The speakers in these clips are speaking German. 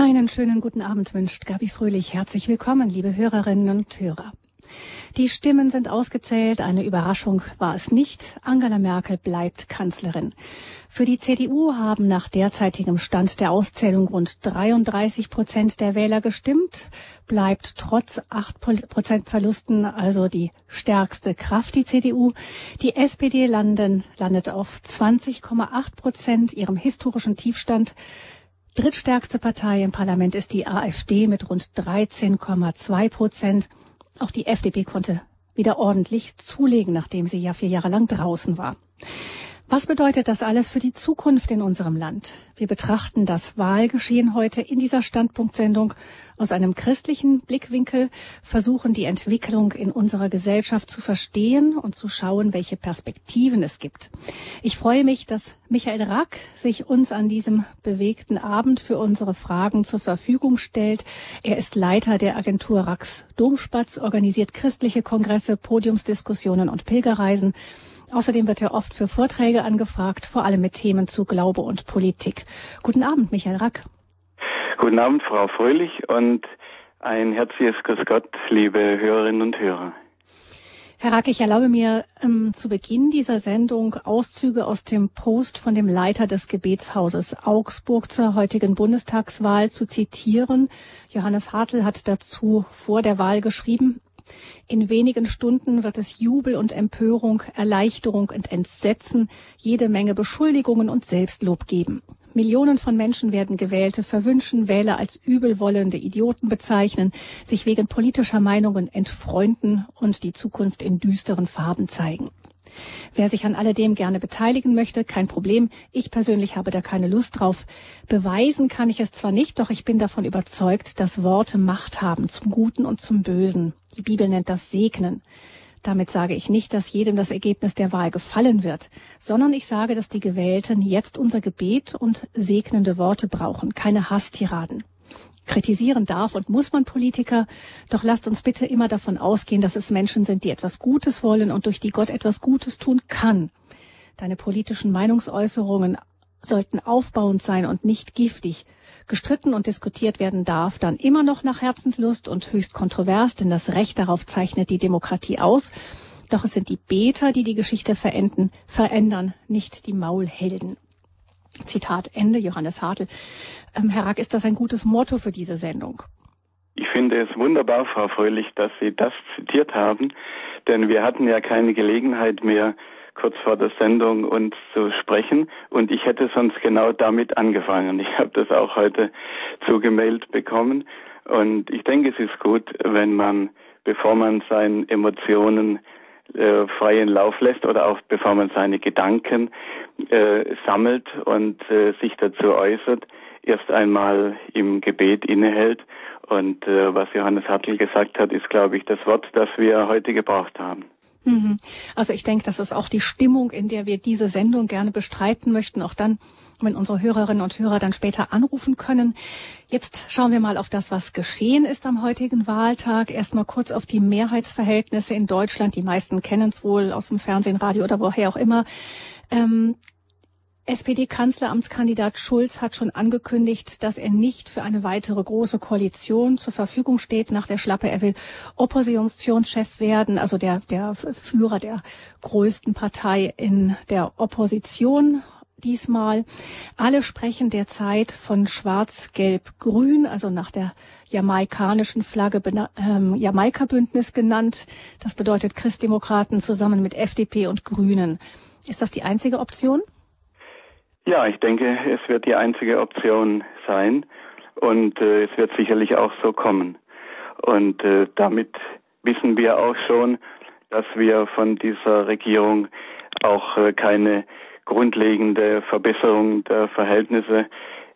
Einen schönen guten Abend wünscht Gabi Fröhlich. Herzlich willkommen, liebe Hörerinnen und Hörer. Die Stimmen sind ausgezählt. Eine Überraschung war es nicht. Angela Merkel bleibt Kanzlerin. Für die CDU haben nach derzeitigem Stand der Auszählung rund 33 Prozent der Wähler gestimmt. Bleibt trotz 8 Prozent Verlusten also die stärkste Kraft, die CDU. Die SPD landen, landet auf 20,8 Prozent, ihrem historischen Tiefstand. Drittstärkste Partei im Parlament ist die AfD mit rund 13,2 Prozent. Auch die FDP konnte wieder ordentlich zulegen, nachdem sie ja vier Jahre lang draußen war. Was bedeutet das alles für die Zukunft in unserem Land? Wir betrachten das Wahlgeschehen heute in dieser Standpunktsendung aus einem christlichen Blickwinkel, versuchen die Entwicklung in unserer Gesellschaft zu verstehen und zu schauen, welche Perspektiven es gibt. Ich freue mich, dass Michael Rack sich uns an diesem bewegten Abend für unsere Fragen zur Verfügung stellt. Er ist Leiter der Agentur Racks Domspatz, organisiert christliche Kongresse, Podiumsdiskussionen und Pilgerreisen. Außerdem wird er oft für Vorträge angefragt, vor allem mit Themen zu Glaube und Politik. Guten Abend, Michael Rack. Guten Abend, Frau Fröhlich und ein herzliches Grüß Gott, liebe Hörerinnen und Hörer. Herr Rack, ich erlaube mir ähm, zu Beginn dieser Sendung Auszüge aus dem Post von dem Leiter des Gebetshauses Augsburg zur heutigen Bundestagswahl zu zitieren. Johannes Hartl hat dazu vor der Wahl geschrieben, in wenigen Stunden wird es Jubel und Empörung, Erleichterung und Entsetzen, jede Menge Beschuldigungen und Selbstlob geben. Millionen von Menschen werden Gewählte verwünschen, Wähler als übelwollende Idioten bezeichnen, sich wegen politischer Meinungen entfreunden und die Zukunft in düsteren Farben zeigen. Wer sich an alledem gerne beteiligen möchte, kein Problem. Ich persönlich habe da keine Lust drauf. Beweisen kann ich es zwar nicht, doch ich bin davon überzeugt, dass Worte Macht haben zum Guten und zum Bösen. Die Bibel nennt das Segnen. Damit sage ich nicht, dass jedem das Ergebnis der Wahl gefallen wird, sondern ich sage, dass die Gewählten jetzt unser Gebet und segnende Worte brauchen, keine Hasstiraden. Kritisieren darf und muss man Politiker, doch lasst uns bitte immer davon ausgehen, dass es Menschen sind, die etwas Gutes wollen und durch die Gott etwas Gutes tun kann. Deine politischen Meinungsäußerungen sollten aufbauend sein und nicht giftig. Gestritten und diskutiert werden darf dann immer noch nach Herzenslust und höchst kontrovers, denn das Recht darauf zeichnet die Demokratie aus. Doch es sind die Beter, die die Geschichte verenden, verändern, nicht die Maulhelden. Zitat Ende, Johannes Hartl. Ähm, Herr Rack, ist das ein gutes Motto für diese Sendung? Ich finde es wunderbar, Frau Fröhlich, dass Sie das zitiert haben, denn wir hatten ja keine Gelegenheit mehr, kurz vor der Sendung uns zu sprechen und ich hätte sonst genau damit angefangen. Ich habe das auch heute zugemeldet bekommen und ich denke, es ist gut, wenn man, bevor man seinen Emotionen äh, freien Lauf lässt oder auch bevor man seine Gedanken äh, sammelt und äh, sich dazu äußert, erst einmal im Gebet innehält. Und äh, was Johannes Hartl gesagt hat, ist, glaube ich, das Wort, das wir heute gebraucht haben. Mhm. Also ich denke, das ist auch die Stimmung, in der wir diese Sendung gerne bestreiten möchten, auch dann, wenn unsere Hörerinnen und Hörer dann später anrufen können. Jetzt schauen wir mal auf das, was geschehen ist am heutigen Wahltag. Erstmal kurz auf die Mehrheitsverhältnisse in Deutschland. Die meisten kennen es wohl aus dem Fernsehen, Radio oder woher auch immer. Ähm, SPD-Kanzleramtskandidat Schulz hat schon angekündigt, dass er nicht für eine weitere große Koalition zur Verfügung steht nach der Schlappe. Er will Oppositionschef werden, also der, der Führer der größten Partei in der Opposition diesmal. Alle sprechen derzeit von Schwarz-Gelb-Grün, also nach der jamaikanischen Flagge ähm, Jamaika-Bündnis genannt. Das bedeutet Christdemokraten zusammen mit FDP und Grünen. Ist das die einzige Option? Ja, ich denke, es wird die einzige Option sein und äh, es wird sicherlich auch so kommen. Und äh, damit wissen wir auch schon, dass wir von dieser Regierung auch äh, keine grundlegende Verbesserung der Verhältnisse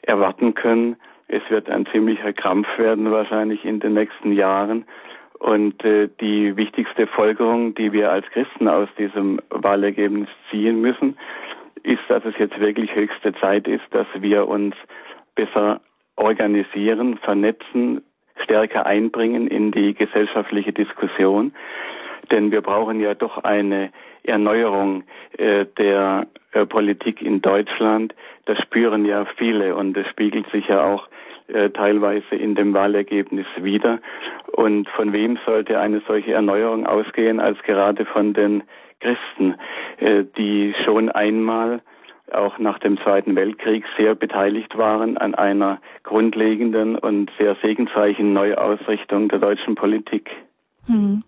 erwarten können. Es wird ein ziemlicher Krampf werden wahrscheinlich in den nächsten Jahren. Und äh, die wichtigste Folgerung, die wir als Christen aus diesem Wahlergebnis ziehen müssen, ist, dass es jetzt wirklich höchste Zeit ist, dass wir uns besser organisieren, vernetzen, stärker einbringen in die gesellschaftliche Diskussion. Denn wir brauchen ja doch eine Erneuerung äh, der äh, Politik in Deutschland. Das spüren ja viele und das spiegelt sich ja auch äh, teilweise in dem Wahlergebnis wieder. Und von wem sollte eine solche Erneuerung ausgehen, als gerade von den Christen, äh, die schon einmal auch nach dem Zweiten Weltkrieg sehr beteiligt waren an einer grundlegenden und sehr segensreichen Neuausrichtung der deutschen Politik. Hm.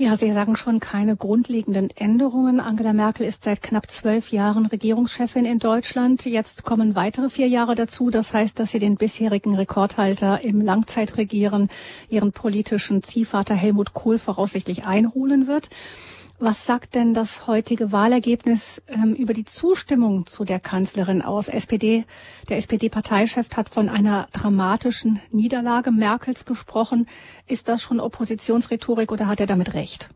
Ja, Sie sagen schon keine grundlegenden Änderungen. Angela Merkel ist seit knapp zwölf Jahren Regierungschefin in Deutschland. Jetzt kommen weitere vier Jahre dazu. Das heißt, dass sie den bisherigen Rekordhalter im Langzeitregieren, ihren politischen Ziehvater Helmut Kohl, voraussichtlich einholen wird. Was sagt denn das heutige Wahlergebnis ähm, über die Zustimmung zu der Kanzlerin aus? SPD, der SPD-Parteichef hat von einer dramatischen Niederlage Merkels gesprochen. Ist das schon Oppositionsrhetorik oder hat er damit recht?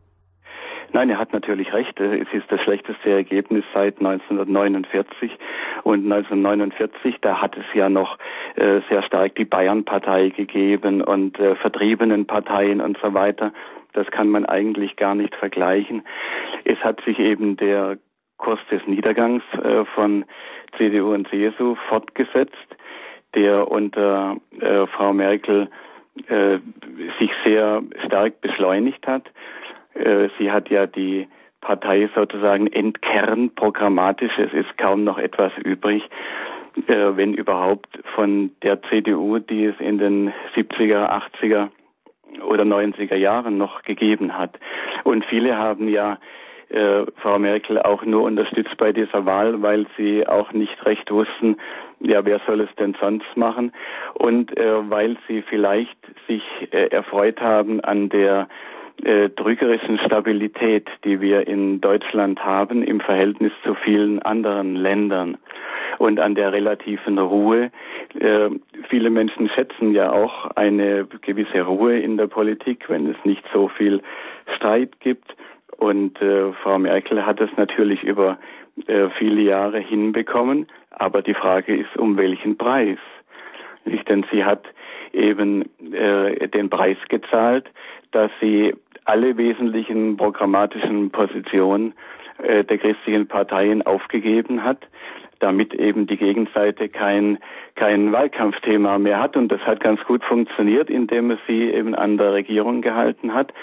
Nein, er hat natürlich recht. Es ist das schlechteste Ergebnis seit 1949. Und 1949, da hat es ja noch äh, sehr stark die Bayern-Partei gegeben und äh, vertriebenen Parteien und so weiter. Das kann man eigentlich gar nicht vergleichen. Es hat sich eben der Kurs des Niedergangs äh, von CDU und CSU fortgesetzt, der unter Frau Merkel sich sehr stark beschleunigt hat. Äh, sie hat ja die Partei sozusagen entkernt programmatisch. Es ist kaum noch etwas übrig, äh, wenn überhaupt von der CDU, die es in den 70er, 80er oder 90er Jahren noch gegeben hat. Und viele haben ja äh, Frau Merkel auch nur unterstützt bei dieser Wahl, weil sie auch nicht recht wussten, ja, wer soll es denn sonst machen? Und äh, weil sie vielleicht sich äh, erfreut haben an der äh, drückerischen Stabilität, die wir in Deutschland haben im Verhältnis zu vielen anderen Ländern und an der relativen Ruhe. Äh, viele Menschen schätzen ja auch eine gewisse Ruhe in der Politik, wenn es nicht so viel Streit gibt. Und äh, Frau Merkel hat es natürlich über äh, viele Jahre hinbekommen. Aber die Frage ist, um welchen Preis? Nicht? Denn sie hat eben äh, den Preis gezahlt, dass sie alle wesentlichen programmatischen Positionen äh, der christlichen Parteien aufgegeben hat, damit eben die Gegenseite kein, kein Wahlkampfthema mehr hat. Und das hat ganz gut funktioniert, indem es sie eben an der Regierung gehalten hat.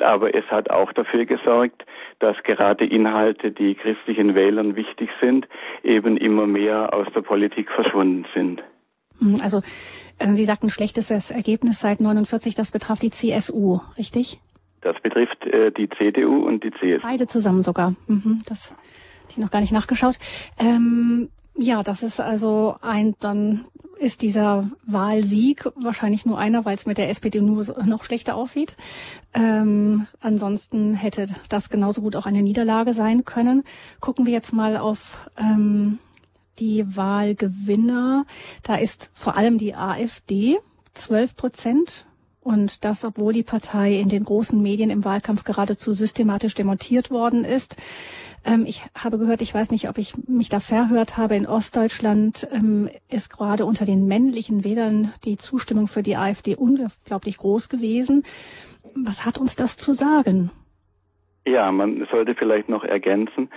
Aber es hat auch dafür gesorgt, dass gerade Inhalte, die christlichen Wählern wichtig sind, eben immer mehr aus der Politik verschwunden sind. Hm, also äh, Sie sagten schlechtes Ergebnis seit 49, das betraf die CSU, richtig? Das betrifft äh, die CDU und die CSU. Beide zusammen sogar. Mhm, das hatte ich noch gar nicht nachgeschaut. Ähm, ja, das ist also ein, dann ist dieser Wahlsieg wahrscheinlich nur einer, weil es mit der SPD nur noch schlechter aussieht. Ähm, ansonsten hätte das genauso gut auch eine Niederlage sein können. Gucken wir jetzt mal auf ähm, die Wahlgewinner. Da ist vor allem die AfD 12 Prozent und das, obwohl die Partei in den großen Medien im Wahlkampf geradezu systematisch demontiert worden ist. Ähm, ich habe gehört, ich weiß nicht, ob ich mich da verhört habe, in Ostdeutschland ähm, ist gerade unter den männlichen Wählern die Zustimmung für die AfD unglaublich groß gewesen. Was hat uns das zu sagen? Ja, man sollte vielleicht noch ergänzen,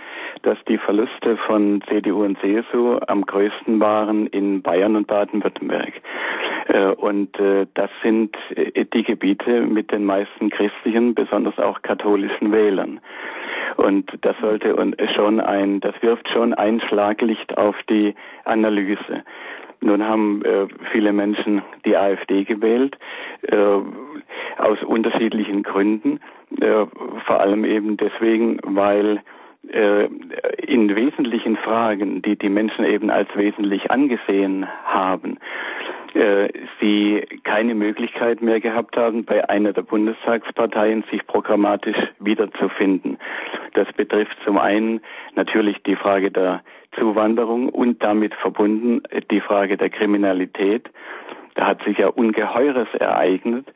dass die Verluste von CDU und CSU am größten waren in Bayern und Baden-Württemberg. Äh, und äh, das sind äh, die Gebiete mit den meisten christlichen, besonders auch katholischen Wählern. Und das sollte schon ein, das wirft schon ein Schlaglicht auf die Analyse. Nun haben viele Menschen die AfD gewählt, äh, aus unterschiedlichen Gründen. Vor allem eben deswegen, weil in wesentlichen Fragen, die die Menschen eben als wesentlich angesehen haben, äh, sie keine Möglichkeit mehr gehabt haben, bei einer der Bundestagsparteien sich programmatisch wiederzufinden. Das betrifft zum einen natürlich die Frage der Zuwanderung und damit verbunden die Frage der Kriminalität. Da hat sich ja Ungeheures ereignet.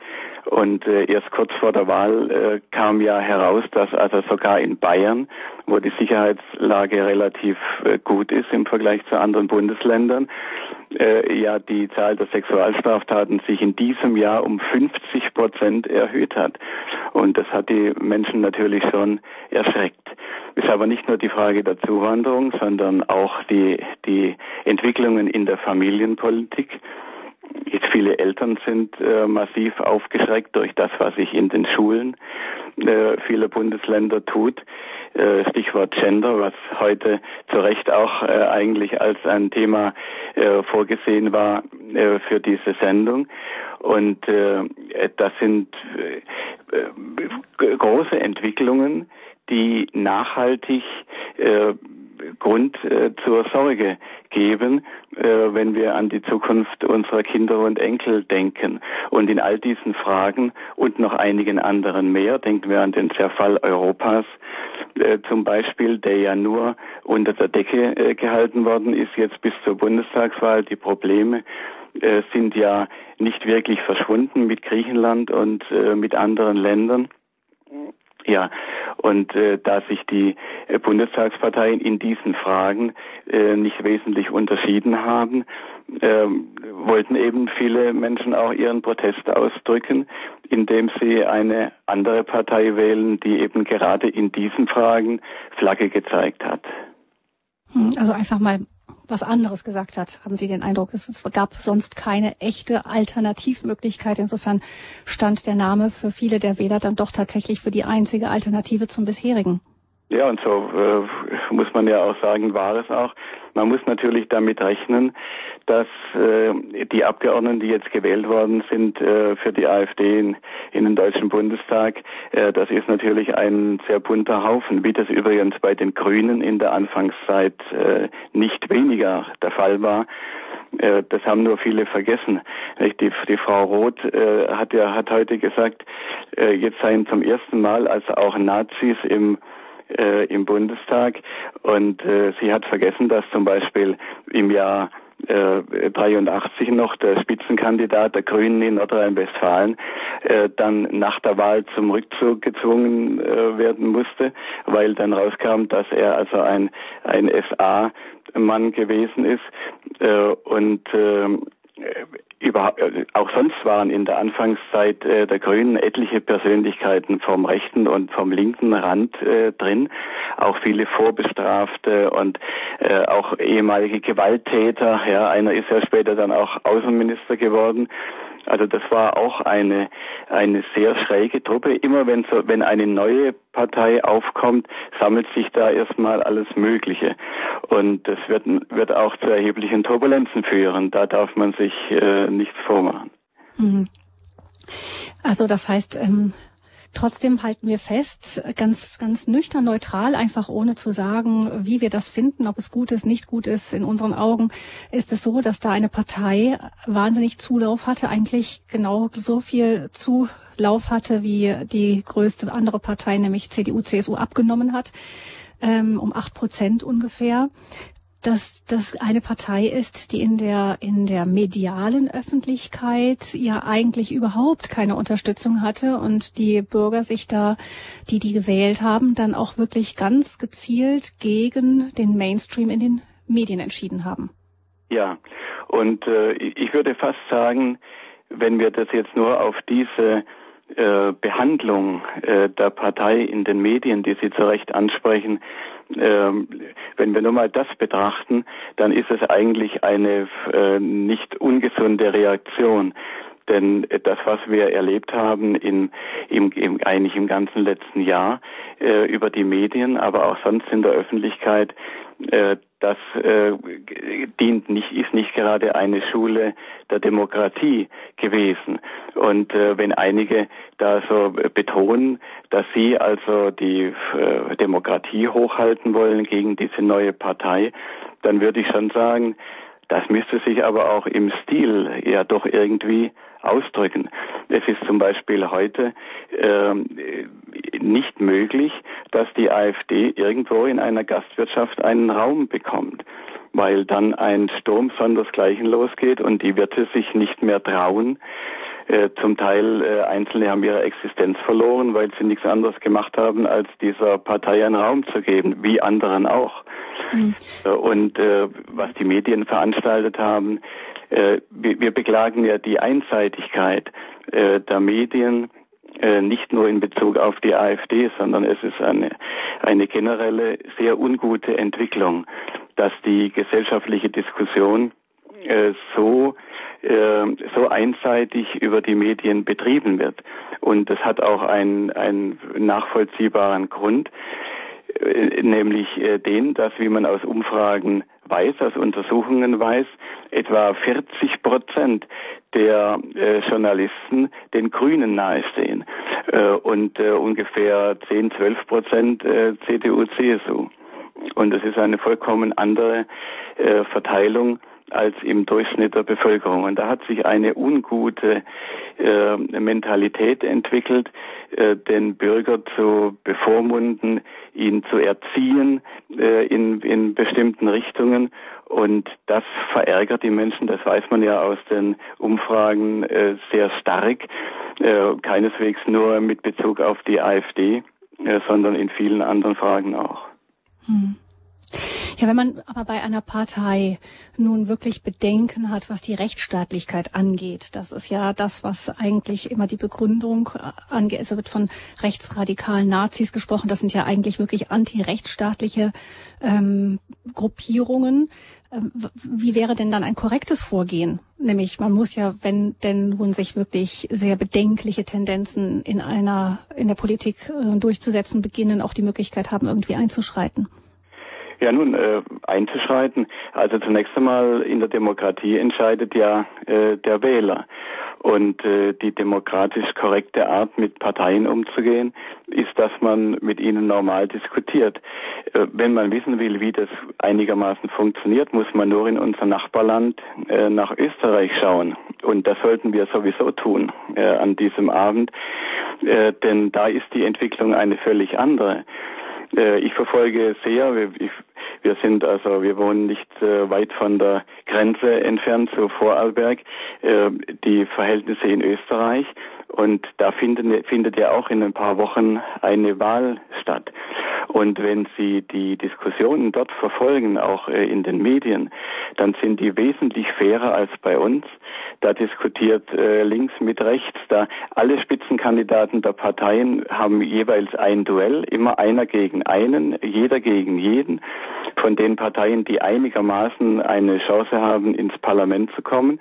Und äh, erst kurz vor der Wahl äh, kam ja heraus, dass also sogar in Bayern, wo die Sicherheitslage relativ äh, gut ist im Vergleich zu anderen Bundesländern, äh, ja die Zahl der Sexualstraftaten sich in diesem Jahr um 50 Prozent erhöht hat. Und das hat die Menschen natürlich schon erschreckt. Ist aber nicht nur die Frage der Zuwanderung, sondern auch die, die Entwicklungen in der Familienpolitik Jetzt viele Eltern sind äh, massiv aufgeschreckt durch das, was sich in den Schulen äh, vieler Bundesländer tut. Äh, Stichwort Gender, was heute zu Recht auch äh, eigentlich als ein Thema äh, vorgesehen war äh, für diese Sendung. Und das sind große Entwicklungen, die nachhaltig äh, Grund äh, zur Sorge geben, äh, wenn wir an die Zukunft unserer Kinder und Enkel denken. Und in all diesen Fragen und noch einigen anderen mehr, denken wir an den Zerfall Europas, äh, zum Beispiel, der ja nur unter der Decke äh, gehalten worden ist, jetzt bis zur Bundestagswahl. Die Probleme äh, sind ja nicht wirklich verschwunden mit Griechenland und äh, mit anderen Ländern. Ja, und äh, da sich die äh, Bundestagsparteien in diesen Fragen äh, nicht wesentlich unterschieden haben, äh, wollten eben viele Menschen auch ihren Protest ausdrücken, indem sie eine andere Partei wählen, die eben gerade in diesen Fragen Flagge gezeigt hat. Hm, also einfach mal was anderes gesagt hat, haben Sie den Eindruck, es gab sonst keine echte Alternativmöglichkeit. Insofern stand der Name für viele der Wähler dann doch tatsächlich für die einzige Alternative zum bisherigen. Ja, und so äh, muss man ja auch sagen, war es auch. Man muss natürlich damit rechnen, dass äh, die Abgeordneten, die jetzt gewählt worden sind äh, für die AfD in, in, den Deutschen Bundestag, äh, das ist natürlich ein sehr bunter Haufen, wie das übrigens bei den Grünen in der Anfangszeit äh, nicht weniger der Fall war. Äh, das haben nur viele vergessen. Die, die Frau Roth äh, hat ja hat heute gesagt, äh, jetzt seien zum ersten Mal, also auch Nazis im äh, im Bundestag. Und äh, sie hat vergessen, dass zum Beispiel im Jahr äh, 83 noch der Spitzenkandidat der Grünen in Nordrhein-Westfalen äh, dann nach der Wahl zum Rückzug gezwungen äh, werden musste, weil dann rauskam, dass er also ein ein SA-Mann gewesen ist äh, und äh, überhaupt, äh, auch sonst waren in der Anfangszeit äh, der Grünen etliche Persönlichkeiten vom rechten und vom linken Rand äh, drin, auch viele Vorbestrafte und äh, auch ehemalige Gewalttäter. Ja, einer ist ja später dann auch Außenminister geworden. Also das war auch eine, eine sehr schräge Truppe. Immer wenn, so, wenn eine neue Partei aufkommt, sammelt sich da erstmal alles Mögliche. Und das wird, wird auch zu erheblichen Turbulenzen führen. Da darf man sich äh, nichts vormachen. Mhm. Also das heißt, ähm, Trotzdem halten wir fest, ganz, ganz nüchtern, neutral, einfach ohne zu sagen, wie wir das finden, ob es gut ist, nicht gut ist. In unseren Augen ist es so, dass da eine Partei wahnsinnig Zulauf hatte, eigentlich genau so viel Zulauf hatte, wie die größte andere Partei, nämlich CDU, CSU, abgenommen hat ähm, um acht Prozent ungefähr dass das eine Partei ist, die in der, in der medialen Öffentlichkeit ja eigentlich überhaupt keine Unterstützung hatte und die Bürger sich da, die die gewählt haben, dann auch wirklich ganz gezielt gegen den Mainstream in den Medien entschieden haben. Ja, und äh, ich würde fast sagen, wenn wir das jetzt nur auf diese äh, Behandlung äh, der Partei in den Medien, die Sie zu Recht ansprechen, ähm, wenn wir nur mal das betrachten, dann ist es eigentlich eine äh, nicht ungesunde Reaktion. Denn das, was wir erlebt haben in, im, im, eigentlich im ganzen letzten Jahr äh, über die Medien, aber auch sonst in der Öffentlichkeit, äh, das äh, dient nicht, ist nicht gerade eine Schule der Demokratie gewesen. Und äh, wenn einige da so betonen, dass sie also die äh, Demokratie hochhalten wollen gegen diese neue Partei, dann würde ich schon sagen, das müsste sich aber auch im Stil ja doch irgendwie ausdrücken. Es ist zum Beispiel heute äh, nicht möglich, dass die AfD irgendwo in einer Gastwirtschaft einen Raum bekommt, weil dann ein Sturm sondersgleichen losgeht und die Wirte sich nicht mehr trauen. Äh, zum Teil äh, Einzelne haben ihre Existenz verloren, weil sie nichts anderes gemacht haben, als dieser Partei einen Raum zu geben, wie anderen auch. Mhm. Äh, und äh, was die Medien veranstaltet haben, wir, wir, beklagen ja die Einseitigkeit äh, der Medien, äh, nicht nur in Bezug auf die AfD, sondern es ist eine, eine generelle sehr ungute Entwicklung, dass die gesellschaftliche Diskussion äh, so äh, so einseitig über die Medien betrieben wird. Und das hat auch einen, einen nachvollziehbaren Grund, äh, nämlich äh, den, dass, wie man aus Umfragen weiß, aus Untersuchungen weiß, etwa 40 Prozent der äh, Journalisten den Grünen nahestehen äh, und äh, ungefähr 10, 12 Prozent äh, CDU, CSU. Und es ist eine vollkommen andere äh, Verteilung als im Durchschnitt der Bevölkerung. Und da hat sich eine ungute äh, Mentalität entwickelt, äh, den Bürger zu bevormunden, ihn zu erziehen äh, in, in bestimmten Richtungen. Und das verärgert die Menschen, das weiß man ja aus den Umfragen äh, sehr stark, äh, keineswegs nur mit Bezug auf die AfD, äh, sondern in vielen anderen Fragen auch. Hm. Ja, wenn man aber bei einer Partei nun wirklich Bedenken hat, was die Rechtsstaatlichkeit angeht, das ist ja das, was eigentlich immer die Begründung angeht. Es wird von rechtsradikalen Nazis gesprochen. Das sind ja eigentlich wirklich antirechtsstaatliche ähm, Gruppierungen. Ähm, wie wäre denn dann ein korrektes Vorgehen? Nämlich, man muss ja, wenn denn nun sich wirklich sehr bedenkliche Tendenzen in einer, in der Politik äh, durchzusetzen beginnen, auch die Möglichkeit haben, irgendwie einzuschreiten. Ja, nun, äh, einzuschreiten. Also zunächst einmal in der Demokratie entscheidet ja äh, der Wähler. Und äh, die demokratisch korrekte Art, mit Parteien umzugehen, ist, dass man mit ihnen normal diskutiert. Äh, wenn man wissen will, wie das einigermaßen funktioniert, muss man nur in unser Nachbarland äh, nach Österreich schauen. Und das sollten wir sowieso tun äh, an diesem Abend, äh, denn da ist die Entwicklung eine völlig andere. Äh, ich verfolge sehr, wir sind also, wir wohnen nicht äh, weit von der Grenze entfernt zu Vorarlberg, äh, die Verhältnisse in Österreich. Und da findet, findet ja auch in ein paar Wochen eine Wahl statt. Und wenn Sie die Diskussionen dort verfolgen, auch äh, in den Medien, dann sind die wesentlich fairer als bei uns. Da diskutiert äh, links mit rechts. Da alle Spitzenkandidaten der Parteien haben jeweils ein Duell, immer einer gegen einen, jeder gegen jeden. Von den Parteien, die einigermaßen eine Chance haben, ins Parlament zu kommen.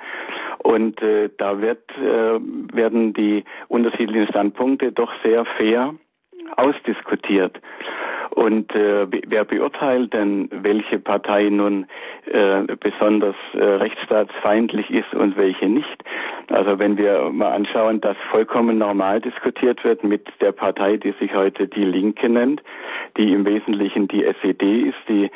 Und äh, da wird, äh, werden die unterschiedlichen Standpunkte doch sehr fair ausdiskutiert. Und äh, wer beurteilt denn, welche Partei nun äh, besonders äh, rechtsstaatsfeindlich ist und welche nicht? Also wenn wir mal anschauen, dass vollkommen normal diskutiert wird mit der Partei, die sich heute die Linke nennt, die im Wesentlichen die SED ist, die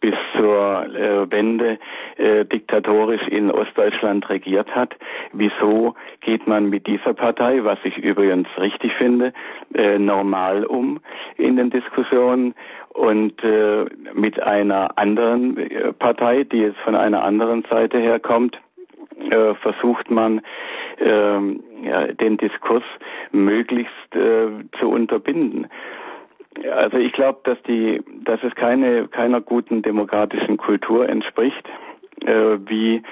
bis zur äh, Wende äh, diktatorisch in Ostdeutschland regiert hat. Wieso geht man mit dieser Partei, was ich übrigens richtig finde, äh, normal um in den Diskussionen und äh, mit einer anderen äh, Partei, die jetzt von einer anderen Seite herkommt, äh, versucht man ähm, ja, den Diskurs möglichst äh, zu unterbinden. Also ich glaube, dass die, dass es keine keiner guten demokratischen Kultur entspricht, äh, wie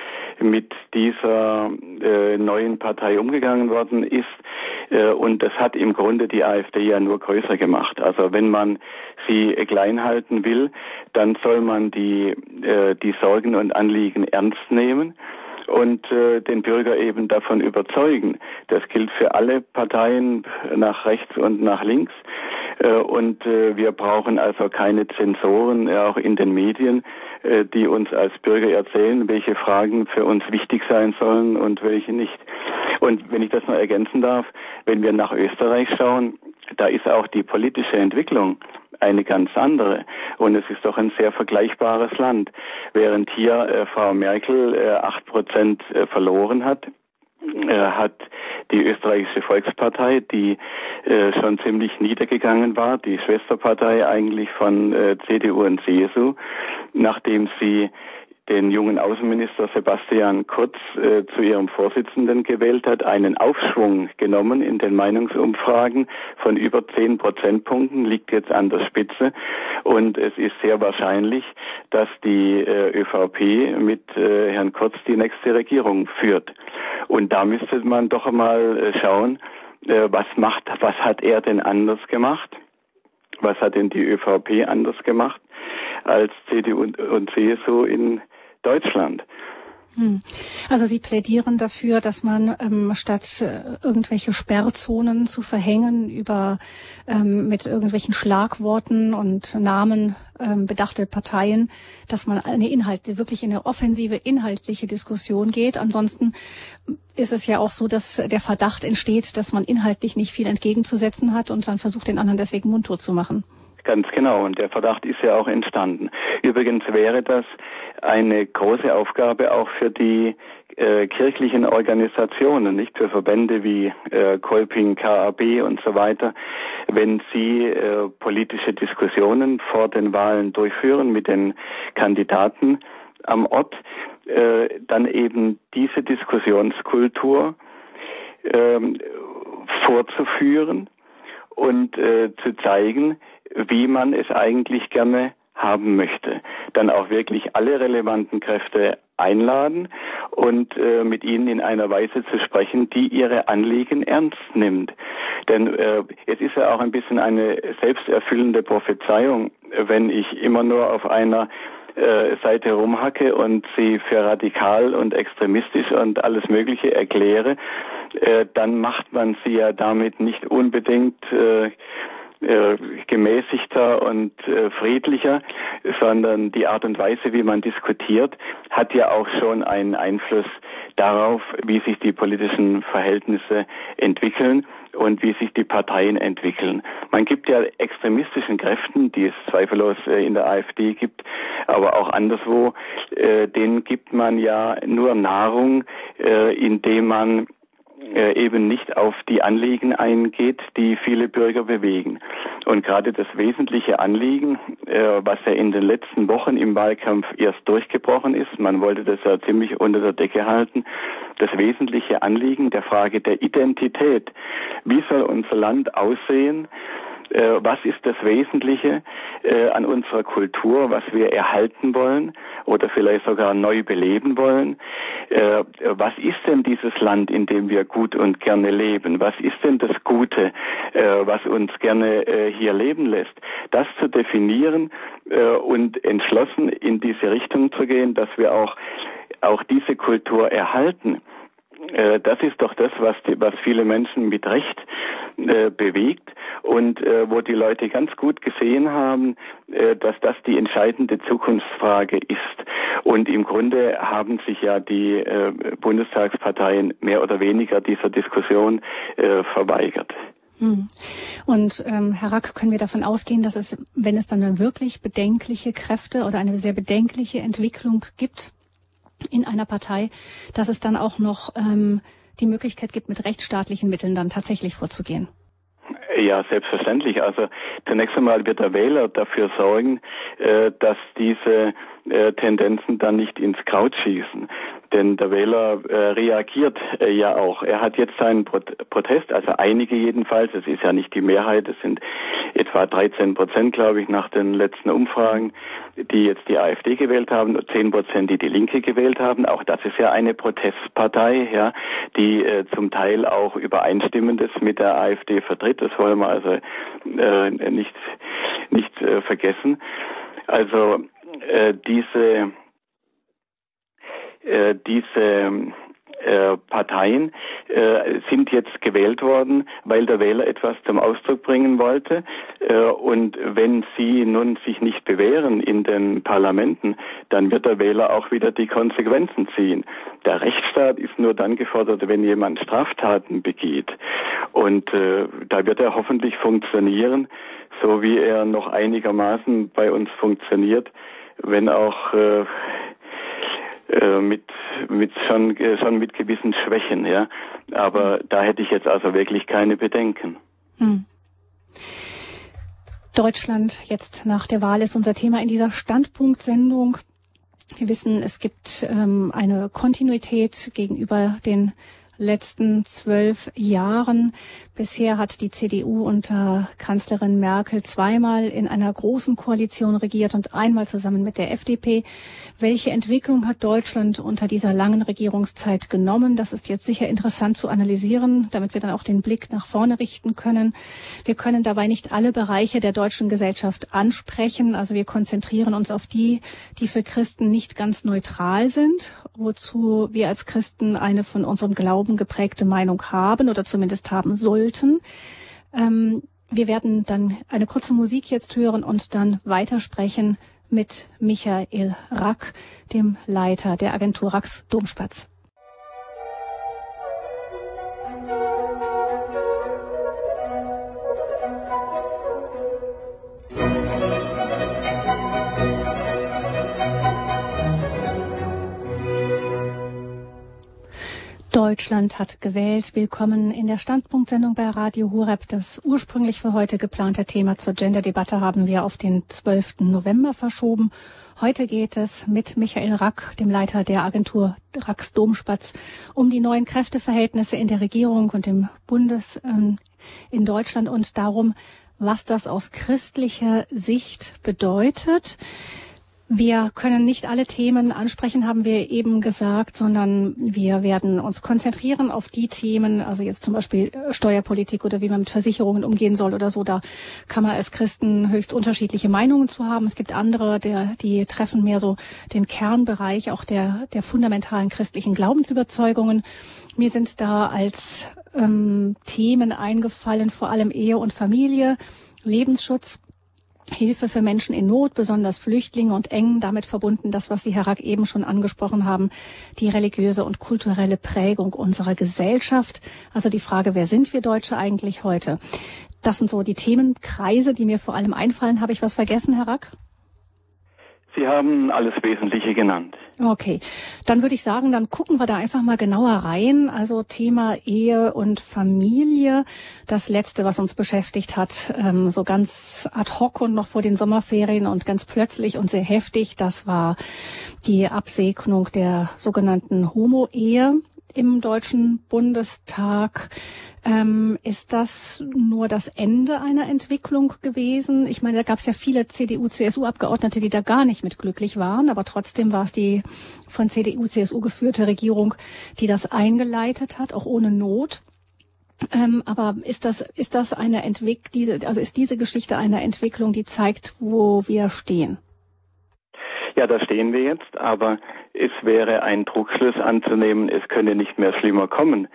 mit dieser äh, neuen Partei umgegangen worden ist. Äh, und das hat im Grunde die AfD ja nur größer gemacht. Also wenn man sie klein halten will, dann soll man die, äh, die Sorgen und Anliegen ernst nehmen und äh, den Bürger eben davon überzeugen. Das gilt für alle Parteien nach rechts und nach links. Äh, und äh, wir brauchen also keine Zensoren, auch in den Medien, äh, die uns als Bürger erzählen, welche Fragen für uns wichtig sein sollen und welche nicht. Und wenn ich das noch ergänzen darf, wenn wir nach Österreich schauen, da ist auch die politische Entwicklung eine ganz andere. Und es ist doch ein sehr vergleichbares Land. Während hier äh, Frau Merkel äh, acht äh, Prozent äh, verloren hat, äh, hat die österreichische Volkspartei, die äh, schon ziemlich niedergegangen war, die Schwesterpartei eigentlich von äh, CDU und CSU, nachdem sie den jungen Außenminister Sebastian Kurz äh, zu ihrem Vorsitzenden gewählt hat, einen Aufschwung genommen in den Meinungsumfragen von über zehn Prozentpunkten, liegt jetzt an der Spitze. Und es ist sehr wahrscheinlich, dass die äh, ÖVP mit äh, Herrn Kurz die nächste Regierung führt. Und da müsste man doch einmal äh, schauen, äh, was macht, was hat er denn anders gemacht? Was hat denn die ÖVP anders gemacht als CDU und CSU in Deutschland. Hm. Also Sie plädieren dafür, dass man ähm, statt äh, irgendwelche Sperrzonen zu verhängen über ähm, mit irgendwelchen Schlagworten und Namen ähm, bedachte Parteien, dass man eine Inhalte wirklich in eine offensive inhaltliche Diskussion geht. Ansonsten ist es ja auch so, dass der Verdacht entsteht, dass man inhaltlich nicht viel entgegenzusetzen hat und dann versucht, den anderen deswegen mundtot zu machen. Ganz genau. Und der Verdacht ist ja auch entstanden. Übrigens wäre das eine große Aufgabe auch für die äh, kirchlichen Organisationen, nicht für Verbände wie äh, Kolping, KAB und so weiter, wenn sie äh, politische Diskussionen vor den Wahlen durchführen mit den Kandidaten am Ort, äh, dann eben diese Diskussionskultur äh, vorzuführen und äh, zu zeigen, wie man es eigentlich gerne haben möchte. Dann auch wirklich alle relevanten Kräfte einladen und äh, mit ihnen in einer Weise zu sprechen, die ihre Anliegen ernst nimmt. Denn äh, es ist ja auch ein bisschen eine selbsterfüllende Prophezeiung, wenn ich immer nur auf einer äh, Seite rumhacke und sie für radikal und extremistisch und alles Mögliche erkläre, äh, dann macht man sie ja damit nicht unbedingt äh, äh, gemäßigter und äh, friedlicher, sondern die Art und Weise, wie man diskutiert, hat ja auch schon einen Einfluss darauf, wie sich die politischen Verhältnisse entwickeln und wie sich die Parteien entwickeln. Man gibt ja extremistischen Kräften, die es zweifellos äh, in der AfD gibt, aber auch anderswo, denen gibt man ja nur Nahrung, indem man eben nicht auf die Anliegen eingeht, die viele Bürger bewegen. Und gerade das wesentliche Anliegen, äh, was ja in den letzten Wochen im Wahlkampf erst durchgebrochen ist, man wollte das ja ziemlich unter der Decke halten, das wesentliche Anliegen der Frage der Identität. Wie soll unser Land aussehen? Äh, was ist das Wesentliche äh, an unserer Kultur, was wir erhalten wollen oder vielleicht sogar neu beleben wollen. Äh, was ist denn dieses Land, in dem wir gut und gerne leben? Was ist denn das Gute, äh, was uns gerne äh, hier leben lässt? Das zu definieren äh, und entschlossen in diese Richtung zu gehen, dass wir auch auch diese Kultur erhalten. Äh, das ist doch das, was, die, was viele Menschen mit Recht äh, bewegt und äh, wo die Leute ganz gut gesehen haben, äh, dass das die entscheidende Zukunftsfrage ist. Und im Grunde haben sich ja die äh, Bundestagsparteien mehr oder weniger dieser Diskussion äh, verweigert. Hm. Und ähm, Herr Rack, können wir davon ausgehen, dass es, wenn es dann wirklich bedenkliche Kräfte oder eine sehr bedenkliche Entwicklung gibt, in einer Partei, dass es dann auch noch ähm, die Möglichkeit gibt, mit rechtsstaatlichen Mitteln dann tatsächlich vorzugehen. Ja, selbstverständlich. Also zunächst einmal wird der Wähler dafür sorgen, äh, dass diese äh, Tendenzen dann nicht ins Kraut schießen. Denn der Wähler äh, reagiert äh, ja auch. Er hat jetzt seinen Pro Protest, also einige jedenfalls, es ist ja nicht die Mehrheit, es sind etwa 13 Prozent, glaube ich, nach den letzten Umfragen, die jetzt die AfD gewählt haben, und 10 Prozent, die die Linke gewählt haben. Auch das ist ja eine Protestpartei, ja, die äh, zum Teil auch Übereinstimmendes mit der AfD vertritt. Das wollen wir also äh, nicht, nicht äh, vergessen. Also äh, diese äh, diese äh, Parteien äh, sind jetzt gewählt worden, weil der Wähler etwas zum Ausdruck bringen wollte. Äh, und wenn sie nun sich nicht bewähren in den Parlamenten, dann wird der Wähler auch wieder die Konsequenzen ziehen. Der Rechtsstaat ist nur dann gefordert, wenn jemand Straftaten begeht. Und äh, da wird er hoffentlich funktionieren, so wie er noch einigermaßen bei uns funktioniert, wenn auch äh, äh, mit mit schon schon mit gewissen Schwächen, ja. Aber da hätte ich jetzt also wirklich keine Bedenken. Hm. Deutschland jetzt nach der Wahl ist unser Thema in dieser Standpunktsendung. Wir wissen, es gibt ähm, eine Kontinuität gegenüber den letzten zwölf Jahren. Bisher hat die CDU unter Kanzlerin Merkel zweimal in einer großen Koalition regiert und einmal zusammen mit der FDP. Welche Entwicklung hat Deutschland unter dieser langen Regierungszeit genommen? Das ist jetzt sicher interessant zu analysieren, damit wir dann auch den Blick nach vorne richten können. Wir können dabei nicht alle Bereiche der deutschen Gesellschaft ansprechen. Also wir konzentrieren uns auf die, die für Christen nicht ganz neutral sind, wozu wir als Christen eine von unserem Glauben geprägte Meinung haben oder zumindest haben sollten. Ähm, wir werden dann eine kurze Musik jetzt hören und dann weitersprechen mit Michael Rack, dem Leiter der Agentur Racks Domspatz. Deutschland hat gewählt. Willkommen in der Standpunktsendung bei Radio Horeb. Das ursprünglich für heute geplante Thema zur Gender-Debatte haben wir auf den 12. November verschoben. Heute geht es mit Michael Rack, dem Leiter der Agentur Racks Domspatz, um die neuen Kräfteverhältnisse in der Regierung und im Bundes ähm, in Deutschland und darum, was das aus christlicher Sicht bedeutet. Wir können nicht alle Themen ansprechen, haben wir eben gesagt, sondern wir werden uns konzentrieren auf die Themen, also jetzt zum Beispiel äh, Steuerpolitik oder wie man mit Versicherungen umgehen soll oder so. Da kann man als Christen höchst unterschiedliche Meinungen zu haben. Es gibt andere, der, die treffen mehr so den Kernbereich auch der, der fundamentalen christlichen Glaubensüberzeugungen. Mir sind da als ähm, Themen eingefallen, vor allem Ehe und Familie, Lebensschutz, Hilfe für Menschen in Not, besonders Flüchtlinge und eng damit verbunden, das, was Sie, Herr Rack, eben schon angesprochen haben, die religiöse und kulturelle Prägung unserer Gesellschaft. Also die Frage, wer sind wir Deutsche eigentlich heute? Das sind so die Themenkreise, die mir vor allem einfallen. Habe ich was vergessen, Herr Rack? Sie haben alles Wesentliche genannt. Okay, dann würde ich sagen, dann gucken wir da einfach mal genauer rein. Also Thema Ehe und Familie, das letzte, was uns beschäftigt hat, ähm, so ganz ad hoc und noch vor den Sommerferien und ganz plötzlich und sehr heftig, das war die Absegnung der sogenannten Homo-Ehe im Deutschen Bundestag. Ähm, ist das nur das Ende einer Entwicklung gewesen? Ich meine, da gab es ja viele CDU-CSU-Abgeordnete, die da gar nicht mit glücklich waren, aber trotzdem war es die von CDU-CSU geführte Regierung, die das eingeleitet hat, auch ohne Not. Ähm, aber ist das, ist das eine Entwicklung, diese, also ist diese Geschichte eine Entwicklung, die zeigt, wo wir stehen? Ja, da stehen wir jetzt, aber es wäre ein Druckschluss anzunehmen, es könne nicht mehr schlimmer kommen.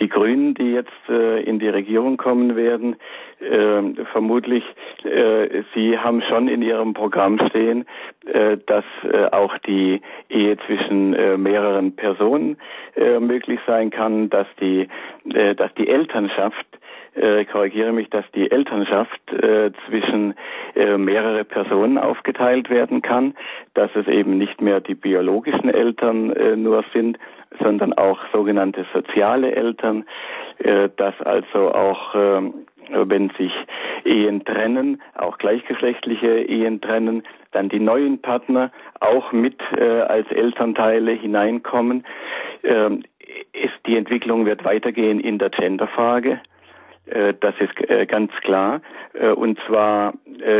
Die Grünen, die jetzt äh, in die Regierung kommen werden, äh, vermutlich, äh, sie haben schon in ihrem Programm stehen, äh, dass äh, auch die Ehe zwischen äh, mehreren Personen möglich sein kann, dass die, dass die Elternschaft äh, korrigiere mich, dass die Elternschaft äh, zwischen äh, mehrere Personen aufgeteilt werden kann, dass es eben nicht mehr die biologischen Eltern äh, nur sind, sondern auch sogenannte soziale Eltern, äh, dass also auch äh, wenn sich Ehen trennen, auch gleichgeschlechtliche Ehen trennen, dann die neuen Partner auch mit äh, als Elternteile hineinkommen. Ähm, ist die Entwicklung wird weitergehen in der Genderfrage. Äh, das ist äh, ganz klar. Äh, und zwar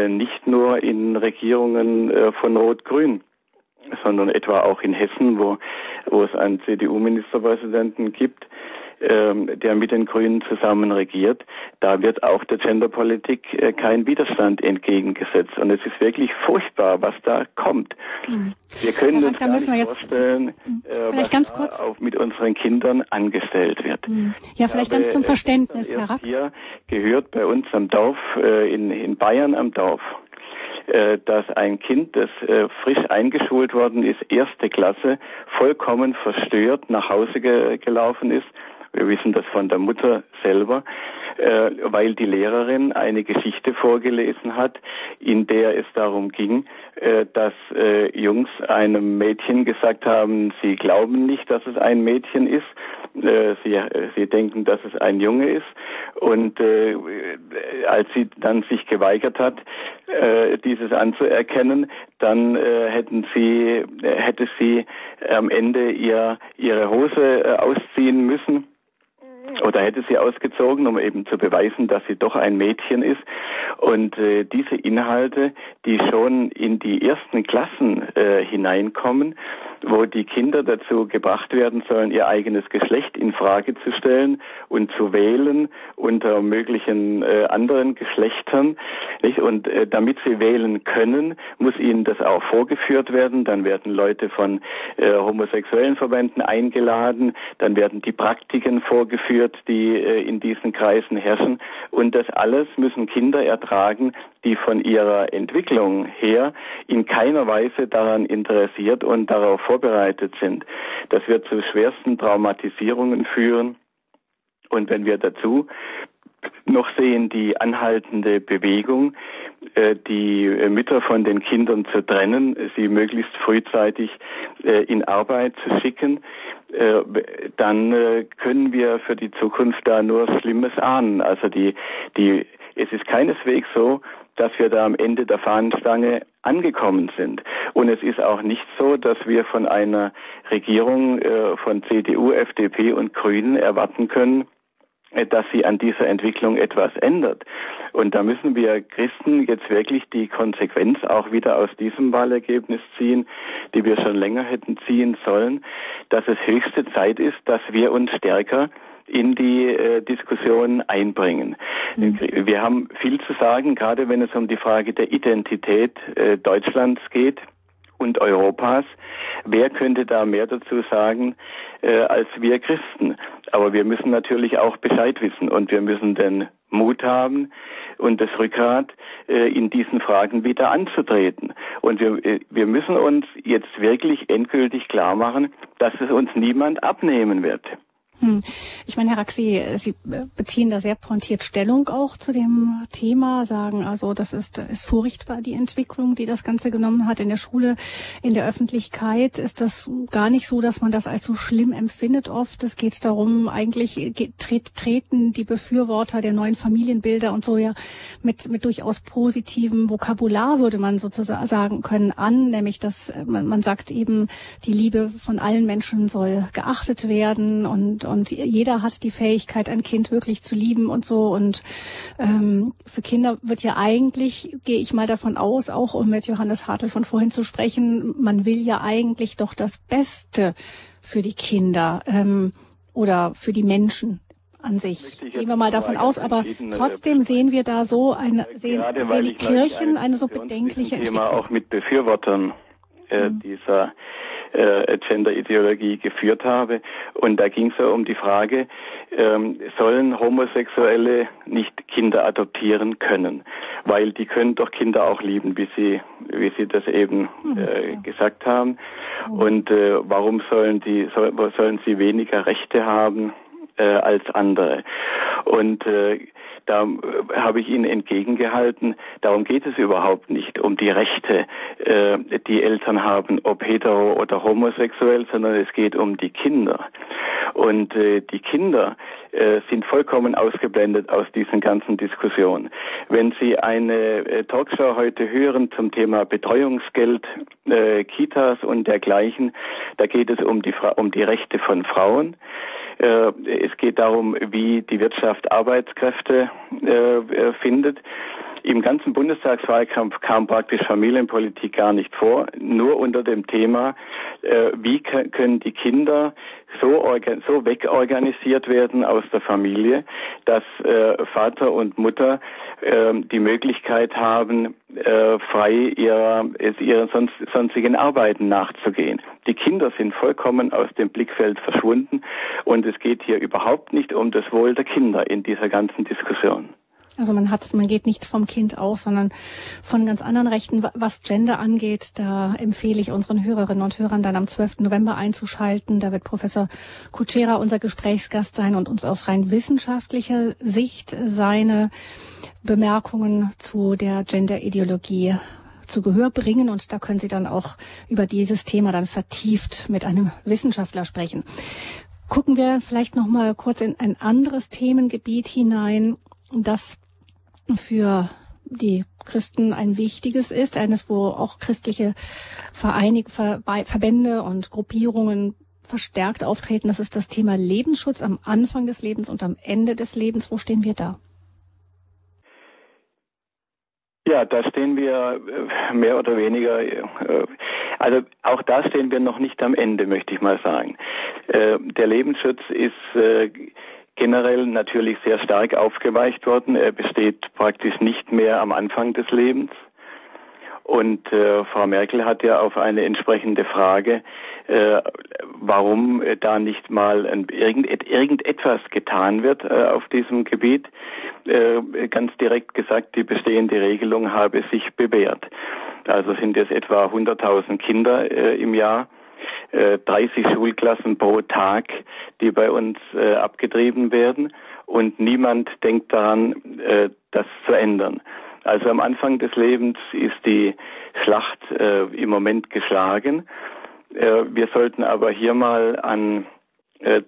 nicht nur in Regierungen von Rot-Grün, sondern etwa auch in Hessen, wo, wo es einen CDU-Ministerpräsidenten gibt, der mit den Grünen zusammen regiert, da wird auch der Genderpolitik äh, kein Widerstand entgegengesetzt. Und es ist wirklich furchtbar, was da kommt. Mhm. Wir können uns gar nicht vorstellen, mhm. äh, vielleicht was ganz kurz. auch mit unseren Kindern angestellt wird. Mhm. Ja, vielleicht ganz zum Verständnis, Herr Rack. Hier gehört bei uns am Dorf, äh, in, in Bayern am Dorf, dass ein Kind, das frisch eingeschult worden ist, erste Klasse, vollkommen verstört nach Hause ge gelaufen ist wir wissen das von der Mutter selber, äh, weil die Lehrerin eine Geschichte vorgelesen hat, in der es darum ging, äh, dass äh, Jungs einem Mädchen gesagt haben, sie glauben nicht, dass es ein Mädchen ist, äh, sie, sie denken, dass es ein Junge ist. Und äh, als sie dann sich geweigert hat, äh, dieses anzuerkennen, dann hätten sie, hätte sie am Ende ihr, ihre Hose ausziehen müssen oder hätte sie ausgezogen, um eben zu beweisen, dass sie doch ein Mädchen ist. Und äh, diese Inhalte, die schon in die ersten Klassen äh, hineinkommen, wo die Kinder dazu gebracht werden sollen, ihr eigenes Geschlecht in Frage zu stellen und zu wählen unter möglichen äh, anderen Geschlechtern. Nicht? Und äh, damit sie wählen können, muss ihnen das auch vorgeführt werden. Dann werden Leute von äh, homosexuellen Verbänden eingeladen. Dann werden die Praktiken vorgeführt, die äh, in diesen Kreisen herrschen. Und das alles müssen Kinder ertragen, die von ihrer Entwicklung her in keiner Weise daran interessiert und darauf vorbereitet sind. Das wird zu schwersten Traumatisierungen führen. Und wenn wir dazu noch sehen die anhaltende Bewegung, äh, die Mütter von den Kindern zu trennen, sie möglichst frühzeitig äh, in Arbeit zu schicken, äh, dann können wir für die Zukunft da nur Schlimmes ahnen. Also die, die, es ist keineswegs so, dass wir da am Ende der Fahnenstange angekommen sind. Und es ist auch nicht so, dass wir von einer Regierung äh, von CDU, FDP und Grünen erwarten können, äh, dass sie an dieser Entwicklung etwas ändert. Und da müssen wir Christen jetzt wirklich die Konsequenz auch wieder aus diesem Wahlergebnis ziehen, die wir schon länger hätten ziehen sollen, dass es höchste Zeit ist, dass wir uns stärker in die äh, Diskussion einbringen. Mhm. Wir haben viel zu sagen, gerade wenn es um die Frage der Identität äh, Deutschlands geht und Europas. Wer könnte da mehr dazu sagen äh, als wir Christen? Aber wir müssen natürlich auch Bescheid wissen und wir müssen den Mut haben und das Rückgrat, äh, in diesen Fragen wieder anzutreten. Und wir, äh, wir müssen uns jetzt wirklich endgültig klar machen, dass es uns niemand abnehmen wird. Hm. Ich meine, Herr Raxi, Sie beziehen da sehr pointiert Stellung auch zu dem Thema, sagen also, das ist, ist furchtbar, die Entwicklung, die das Ganze genommen hat in der Schule, in der Öffentlichkeit. Ist das gar nicht so, dass man das als so schlimm empfindet oft? Es geht darum, eigentlich treten die Befürworter der neuen Familienbilder und so ja mit, mit durchaus positivem Vokabular, würde man sozusagen sagen können, an, nämlich dass man, man sagt eben, die Liebe von allen Menschen soll geachtet werden und und jeder hat die Fähigkeit, ein Kind wirklich zu lieben und so. Und ähm, für Kinder wird ja eigentlich, gehe ich mal davon aus, auch um mit Johannes Hartl von vorhin zu sprechen, man will ja eigentlich doch das Beste für die Kinder ähm, oder für die Menschen an sich. Gehen wir mal davon aus, aber trotzdem sehen wir da so eine, sehen, sehen die Kirchen eine so bedenkliche Entwicklung. Thema auch mit Befürwortern äh, mhm. dieser äh, Gender-Ideologie geführt habe. Und da ging es ja um die Frage, ähm, sollen Homosexuelle nicht Kinder adoptieren können? Weil die können doch Kinder auch lieben, wie sie, wie sie das eben hm, äh, gesagt haben. Und äh, warum sollen die, soll, sollen sie weniger Rechte haben? Äh, als andere. Und äh, da äh, habe ich Ihnen entgegengehalten, darum geht es überhaupt nicht, um die Rechte, äh, die Eltern haben, ob hetero oder homosexuell, sondern es geht um die Kinder. Und äh, die Kinder äh, sind vollkommen ausgeblendet aus diesen ganzen Diskussionen. Wenn Sie eine äh, Talkshow heute hören zum Thema Betreuungsgeld, äh, Kitas und dergleichen, da geht es um die, um die Rechte von Frauen. Äh, es geht darum, wie die Wirtschaft Arbeitskräfte äh, findet. Im ganzen Bundestagswahlkampf kam praktisch Familienpolitik gar nicht vor, nur unter dem Thema, äh, wie können die Kinder so, so wegorganisiert werden aus der Familie, dass äh, Vater und Mutter äh, die Möglichkeit haben, äh, frei ihrer, ihrer sonst, sonstigen Arbeiten nachzugehen. Die Kinder sind vollkommen aus dem Blickfeld verschwunden und es geht hier überhaupt nicht um das Wohl der Kinder in dieser ganzen Diskussion. Also man hat, man geht nicht vom Kind aus, sondern von ganz anderen Rechten. Was Gender angeht, da empfehle ich unseren Hörerinnen und Hörern dann am 12. November einzuschalten. Da wird Professor Kutschera unser Gesprächsgast sein und uns aus rein wissenschaftlicher Sicht seine Bemerkungen zu der Gender-Ideologie zu Gehör bringen und da können Sie dann auch über dieses Thema dann vertieft mit einem Wissenschaftler sprechen. Gucken wir vielleicht noch mal kurz in ein anderes Themengebiet hinein, das für die Christen ein wichtiges ist, eines, wo auch christliche Vereinig, Ver, Verbände und Gruppierungen verstärkt auftreten. Das ist das Thema Lebensschutz am Anfang des Lebens und am Ende des Lebens. Wo stehen wir da? Ja, da stehen wir äh, mehr oder weniger, äh, also auch da stehen wir noch nicht am Ende, möchte ich mal sagen. Äh, der Lebensschutz ist generell natürlich sehr stark aufgeweicht worden. Er besteht praktisch nicht mehr am Anfang des Lebens. Und äh, Frau Merkel hat ja auf eine entsprechende Frage, äh, warum äh, da nicht mal ein, irgend, irgendetwas getan wird äh, auf diesem Gebiet, äh, ganz direkt gesagt, die bestehende Regelung habe sich bewährt. Also sind es etwa 100.000 Kinder äh, im Jahr, 30 äh, Schulklassen pro Tag, die bei uns äh, abgetrieben werden und niemand denkt daran, äh, das zu ändern. Also am Anfang des Lebens ist die Schlacht äh, im Moment geschlagen. Äh, wir sollten aber hier mal an äh,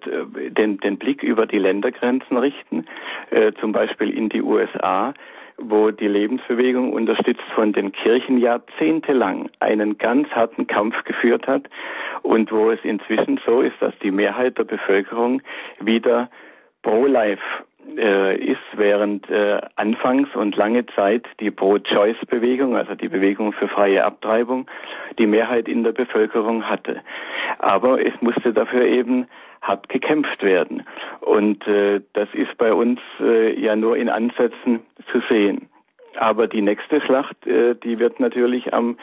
den, den Blick über die Ländergrenzen richten, äh, zum Beispiel in die USA, wo die Lebensbewegung unterstützt von den Kirchen jahrzehntelang einen ganz harten Kampf geführt hat und wo es inzwischen so ist, dass die Mehrheit der Bevölkerung wieder pro-life äh, ist, während äh, anfangs und lange Zeit die Pro-Choice-Bewegung, also die Bewegung für freie Abtreibung, die Mehrheit in der Bevölkerung hatte. Aber es musste dafür eben hart gekämpft werden. Und äh, das ist bei uns äh, ja nur in Ansätzen zu sehen. Aber die nächste Schlacht, äh, die wird natürlich am,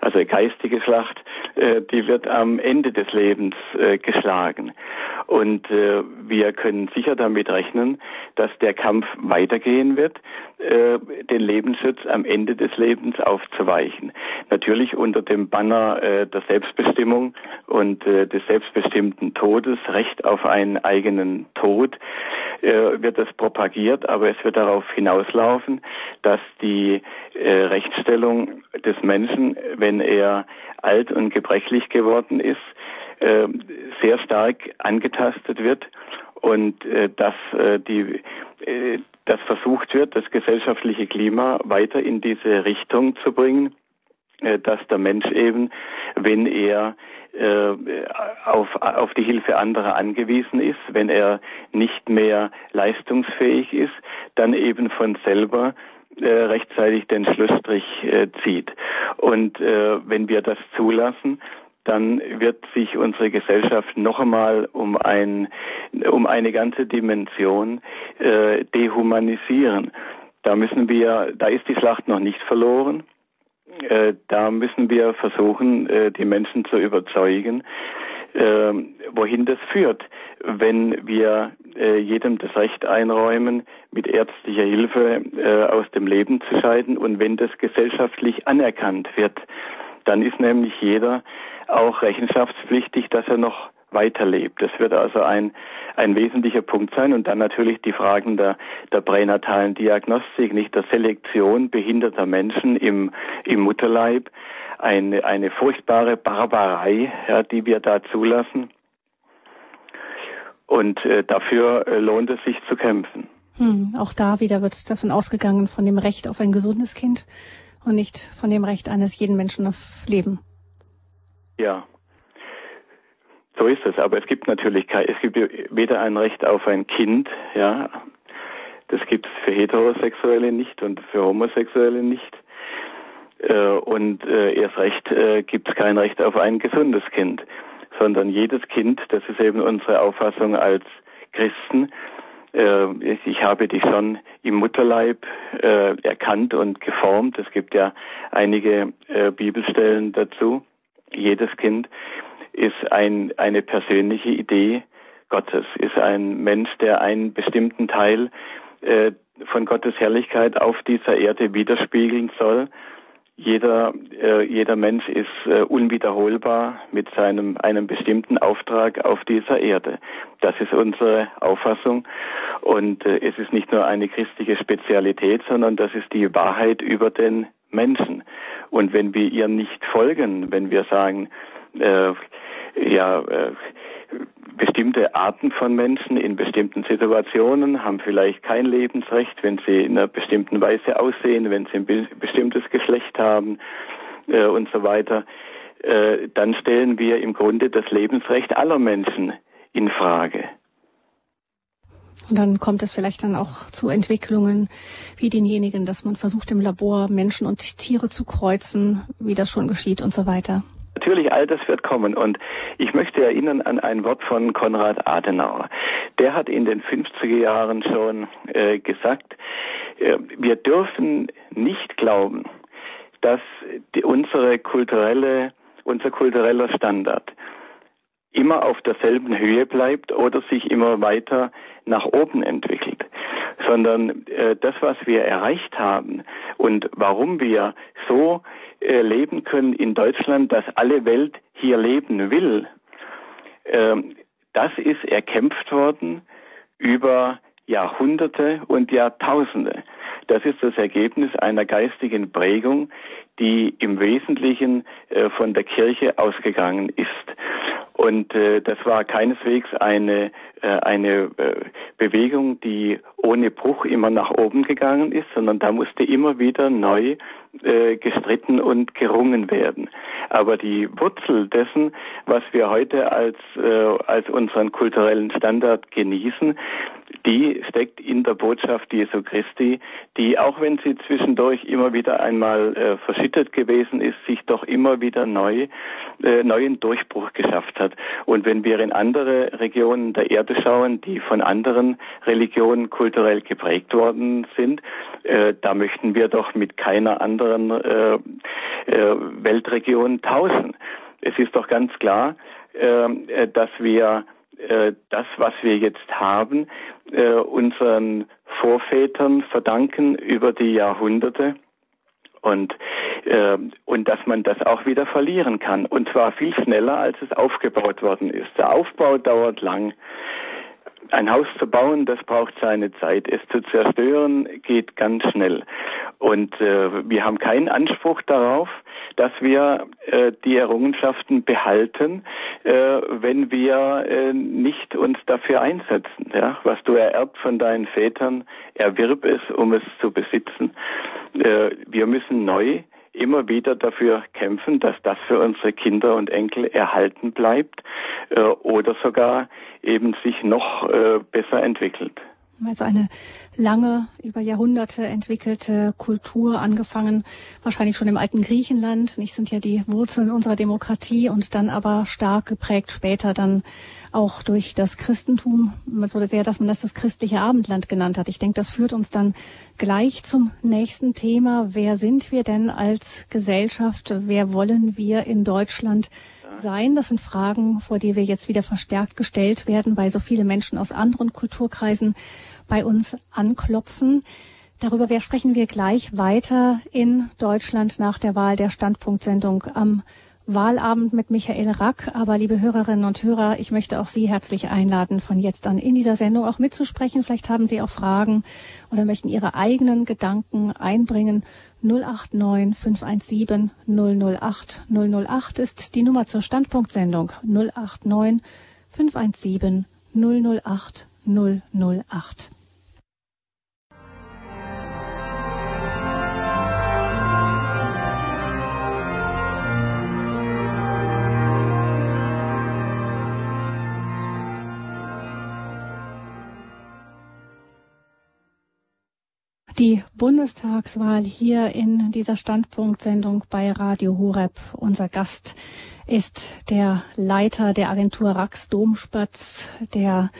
also geistige Schlacht, äh, die wird am Ende des Lebens äh, geschlagen. Und äh, wir können sicher damit rechnen, dass der Kampf weitergehen wird, äh, den Lebensschutz am Ende des Lebens aufzuweichen. Natürlich unter dem Banner äh, der Selbstbestimmung und äh, des selbstbestimmten Todes, Recht auf einen eigenen Tod, äh, wird das propagiert, aber es wird darauf hinauslaufen, dass die äh, Rechtsstellung des Menschen, wenn er alt und gebrechlich geworden ist, äh, sehr stark angetastet wird und äh, dass äh, die äh, dass versucht wird, das gesellschaftliche Klima weiter in diese Richtung zu bringen, äh, dass der Mensch eben, wenn er äh, auf, auf die Hilfe anderer angewiesen ist, wenn er nicht mehr leistungsfähig ist, dann eben von selber äh, rechtzeitig den Schlussstrich zieht. Und wenn wir das zulassen, dann wird sich unsere Gesellschaft noch einmal um ein um eine ganze Dimension äh, dehumanisieren. Da müssen wir, da ist die Schlacht noch nicht verloren. Äh, da müssen wir versuchen, äh, die Menschen zu überzeugen, äh, wohin das führt, wenn wir äh, jedem das Recht einräumen, mit ärztlicher Hilfe äh, aus dem Leben zu scheiden und wenn das gesellschaftlich anerkannt wird, dann ist nämlich jeder auch rechenschaftspflichtig, dass er noch weiterlebt. Das wird also ein, ein wesentlicher Punkt sein und dann natürlich die Fragen der, der pränatalen Diagnostik, nicht der Selektion behinderter Menschen im, im Mutterleib. Eine, eine furchtbare Barbarei, ja, die wir da zulassen. Und äh, dafür äh, lohnt es sich zu kämpfen. Hm, auch da wieder wird davon ausgegangen, von dem Recht auf ein gesundes Kind und nicht von dem Recht eines jeden Menschen auf Leben. Ja, so ist es. Aber es gibt natürlich kein, es gibt weder ein Recht auf ein Kind, ja, das gibt es für Heterosexuelle nicht und für Homosexuelle nicht. Äh, und äh, erst recht äh, gibt es kein Recht auf ein gesundes Kind, sondern jedes Kind, das ist eben unsere Auffassung als Christen, ich habe dich schon im Mutterleib äh, erkannt und geformt. Es gibt ja einige äh, Bibelstellen dazu. Jedes Kind ist ein, eine persönliche Idee Gottes, ist ein Mensch, der einen bestimmten Teil äh, von Gottes Herrlichkeit auf dieser Erde widerspiegeln soll. Jeder, äh, jeder Mensch ist äh, unwiederholbar mit seinem einem bestimmten Auftrag auf dieser Erde. Das ist unsere Auffassung und äh, es ist nicht nur eine christliche Spezialität, sondern das ist die Wahrheit über den Menschen. Und wenn wir ihr nicht folgen, wenn wir sagen, äh, ja, äh, bestimmte Arten von Menschen in bestimmten Situationen haben vielleicht kein Lebensrecht, wenn sie in einer bestimmten Weise aussehen, wenn sie ein bestimmtes Geschlecht haben äh, und so weiter. äh, dann stellen wir im Grunde das Lebensrecht aller Menschen in Frage. Und dann kommt es vielleicht dann auch zu Entwicklungen wie denjenigen, dass man versucht im Labor Menschen und Tiere zu kreuzen, wie das schon geschieht und so weiter. Natürlich, all das wird kommen. Und ich möchte erinnern an ein Wort von Konrad Adenauer. Der hat in den 50er Jahren schon äh, gesagt, äh, wir dürfen nicht glauben, dass die, unsere kulturelle, unser kultureller Standard immer auf derselben Höhe bleibt oder sich immer weiter nach oben entwickelt, sondern äh, das, was wir erreicht haben und warum wir so äh, leben können in Deutschland, dass alle Welt hier leben will, äh, das ist erkämpft worden über Jahrhunderte und Jahrtausende. Das ist das Ergebnis einer geistigen Prägung, die im Wesentlichen äh, von der Kirche ausgegangen ist. Und äh, das war keineswegs eine, äh, eine äh, Bewegung, die ohne Bruch immer nach oben gegangen ist, sondern da musste immer wieder neu äh, gestritten und gerungen werden. Aber die Wurzel dessen, was wir heute als, äh, als unseren kulturellen Standard genießen, die steckt in der Botschaft Jesu Christi, die, auch wenn sie zwischendurch immer wieder einmal äh, verschüttet gewesen ist, sich doch immer wieder neu, äh, neuen Durchbruch geschafft hat. Und wenn wir in andere Regionen der Erde schauen, die von anderen Religionen kulturell geprägt worden sind, äh, da möchten wir doch mit keiner anderen äh, äh, Weltregion tauschen. Es ist doch ganz klar, äh, dass wir äh, das, was wir jetzt haben, äh, unseren Vorvätern verdanken über die Jahrhunderte und äh, und dass man das auch wieder verlieren kann und zwar viel schneller als es aufgebaut worden ist. Der Aufbau dauert lang. Ein Haus zu bauen, das braucht seine Zeit. Es zu zerstören geht ganz schnell. Und äh, wir haben keinen Anspruch darauf, dass wir äh, die Errungenschaften behalten, äh, wenn wir äh, nicht uns dafür einsetzen. Ja? Was du ererbt von deinen Vätern, erwirb es, um es zu besitzen. Äh, wir müssen neu immer wieder dafür kämpfen, dass das für unsere Kinder und Enkel erhalten bleibt äh, oder sogar eben sich noch äh, besser entwickelt. Also eine lange, über Jahrhunderte entwickelte Kultur, angefangen wahrscheinlich schon im alten Griechenland. Nicht sind ja die Wurzeln unserer Demokratie und dann aber stark geprägt später dann auch durch das Christentum. Es wurde sehr, dass man das das christliche Abendland genannt hat. Ich denke, das führt uns dann gleich zum nächsten Thema. Wer sind wir denn als Gesellschaft? Wer wollen wir in Deutschland sein? Das sind Fragen, vor die wir jetzt wieder verstärkt gestellt werden, weil so viele Menschen aus anderen Kulturkreisen bei uns anklopfen. Darüber sprechen wir gleich weiter in Deutschland nach der Wahl der Standpunktsendung am Wahlabend mit Michael Rack. Aber liebe Hörerinnen und Hörer, ich möchte auch Sie herzlich einladen, von jetzt an in dieser Sendung auch mitzusprechen. Vielleicht haben Sie auch Fragen oder möchten Ihre eigenen Gedanken einbringen. 089 517 008 008 ist die Nummer zur Standpunktsendung. 089 517 008 008. Die Bundestagswahl hier in dieser Standpunktsendung bei Radio Horeb. Unser Gast ist der Leiter der Agentur Rax Domspatz, der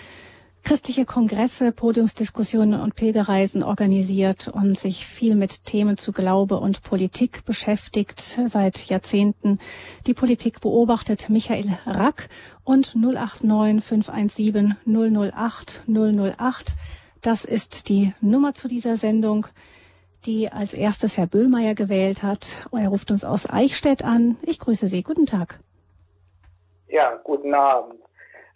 christliche Kongresse, Podiumsdiskussionen und Pilgerreisen organisiert und sich viel mit Themen zu Glaube und Politik beschäftigt, seit Jahrzehnten die Politik beobachtet. Michael Rack und 089 517 008 008 das ist die Nummer zu dieser Sendung, die als erstes Herr Böhlmeier gewählt hat. Er ruft uns aus Eichstätt an. Ich grüße Sie. Guten Tag. Ja, guten Abend.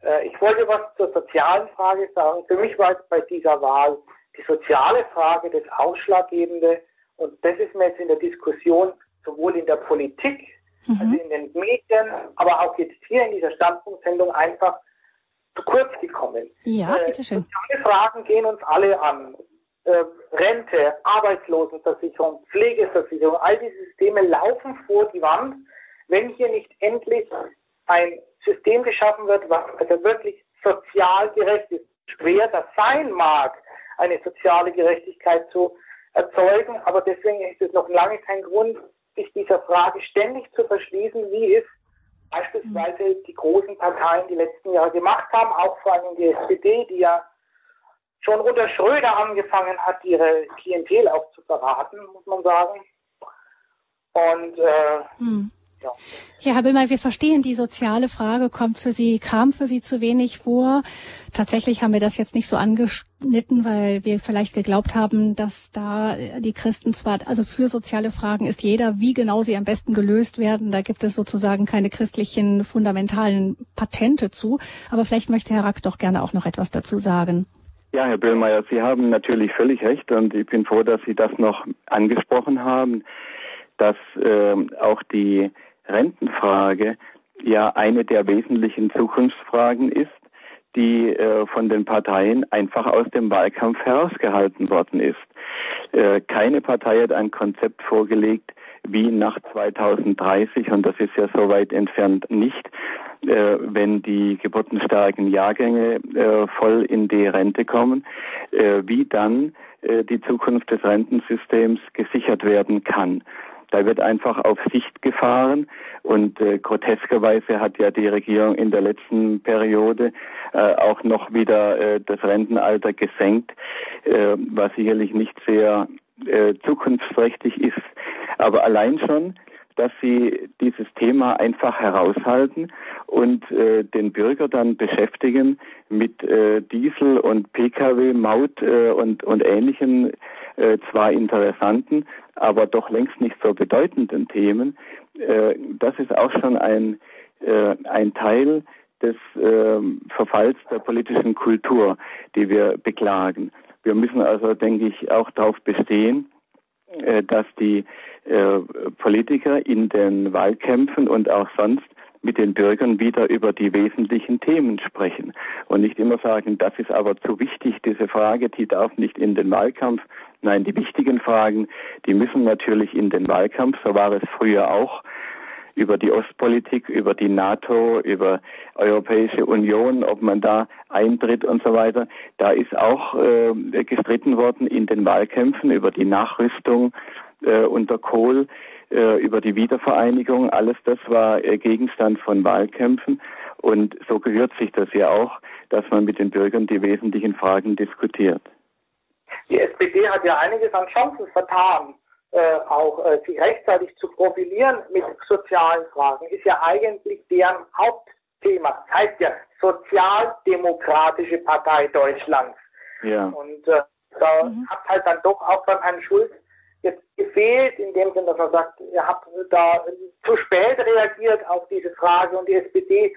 Äh, ich wollte was zur sozialen Frage sagen. Für mich war es bei dieser Wahl die soziale Frage das Ausschlaggebende. Und das ist mir jetzt in der Diskussion sowohl in der Politik, mhm. also in den Medien, aber auch jetzt hier in dieser Standpunktsendung einfach zu kurz gekommen. Ja, äh, bitteschön. Soziale Fragen gehen uns alle an. Äh, Rente, Arbeitslosenversicherung, Pflegeversicherung, all diese Systeme laufen vor die Wand, wenn hier nicht endlich ein System geschaffen wird, was also wirklich sozial gerecht ist. Schwer das sein mag, eine soziale Gerechtigkeit zu erzeugen, aber deswegen ist es noch lange kein Grund, sich dieser Frage ständig zu verschließen, wie es beispielsweise die großen Parteien die letzten Jahre gemacht haben, auch vor allem die SPD, die ja schon unter Schröder angefangen hat, ihre Klientel auch zu verraten, muss man sagen. Und äh, hm. Ja. Herr Billmer, wir verstehen, die soziale Frage kommt für Sie, kam für Sie zu wenig vor. Tatsächlich haben wir das jetzt nicht so angeschnitten, weil wir vielleicht geglaubt haben, dass da die Christen zwar, also für soziale Fragen ist jeder, wie genau sie am besten gelöst werden. Da gibt es sozusagen keine christlichen fundamentalen Patente zu. Aber vielleicht möchte Herr Rack doch gerne auch noch etwas dazu sagen. Ja, Herr Böllmeier, Sie haben natürlich völlig recht und ich bin froh, dass Sie das noch angesprochen haben, dass äh, auch die Rentenfrage ja eine der wesentlichen Zukunftsfragen ist, die äh, von den Parteien einfach aus dem Wahlkampf herausgehalten worden ist. Äh, keine Partei hat ein Konzept vorgelegt, wie nach 2030, und das ist ja so weit entfernt nicht, äh, wenn die geburtenstarken Jahrgänge äh, voll in die Rente kommen, äh, wie dann äh, die Zukunft des Rentensystems gesichert werden kann. Da wird einfach auf Sicht gefahren und äh, groteskerweise hat ja die Regierung in der letzten Periode äh, auch noch wieder äh, das Rentenalter gesenkt, äh, was sicherlich nicht sehr äh, zukunftsträchtig ist. Aber allein schon, dass sie dieses Thema einfach heraushalten und äh, den Bürger dann beschäftigen mit äh, Diesel und Pkw, Maut äh, und, und ähnlichen äh, zwar interessanten, aber doch längst nicht so bedeutenden Themen, äh, das ist auch schon ein, äh, ein Teil des äh, Verfalls der politischen Kultur, die wir beklagen. Wir müssen also, denke ich, auch darauf bestehen, äh, dass die äh, Politiker in den Wahlkämpfen und auch sonst mit den Bürgern wieder über die wesentlichen Themen sprechen und nicht immer sagen, das ist aber zu wichtig, diese Frage, die darf nicht in den Wahlkampf. Nein, die wichtigen Fragen, die müssen natürlich in den Wahlkampf, so war es früher auch über die Ostpolitik, über die NATO, über Europäische Union, ob man da eintritt und so weiter. Da ist auch äh, gestritten worden in den Wahlkämpfen über die Nachrüstung äh, unter Kohl äh, über die Wiedervereinigung. Alles das war äh, Gegenstand von Wahlkämpfen. Und so gehört sich das ja auch, dass man mit den Bürgern die wesentlichen Fragen diskutiert. Die SPD hat ja einiges an Chancen vertan, äh, auch äh, sich rechtzeitig zu profilieren mit sozialen Fragen. Ist ja eigentlich deren Hauptthema. Das heißt ja Sozialdemokratische Partei Deutschlands. Ja. Und äh, da mhm. hat halt dann doch auch beim Herrn Schulz jetzt gefehlt, in dem Sinne, dass man sagt, ihr habt da zu spät reagiert auf diese Frage und die SPD,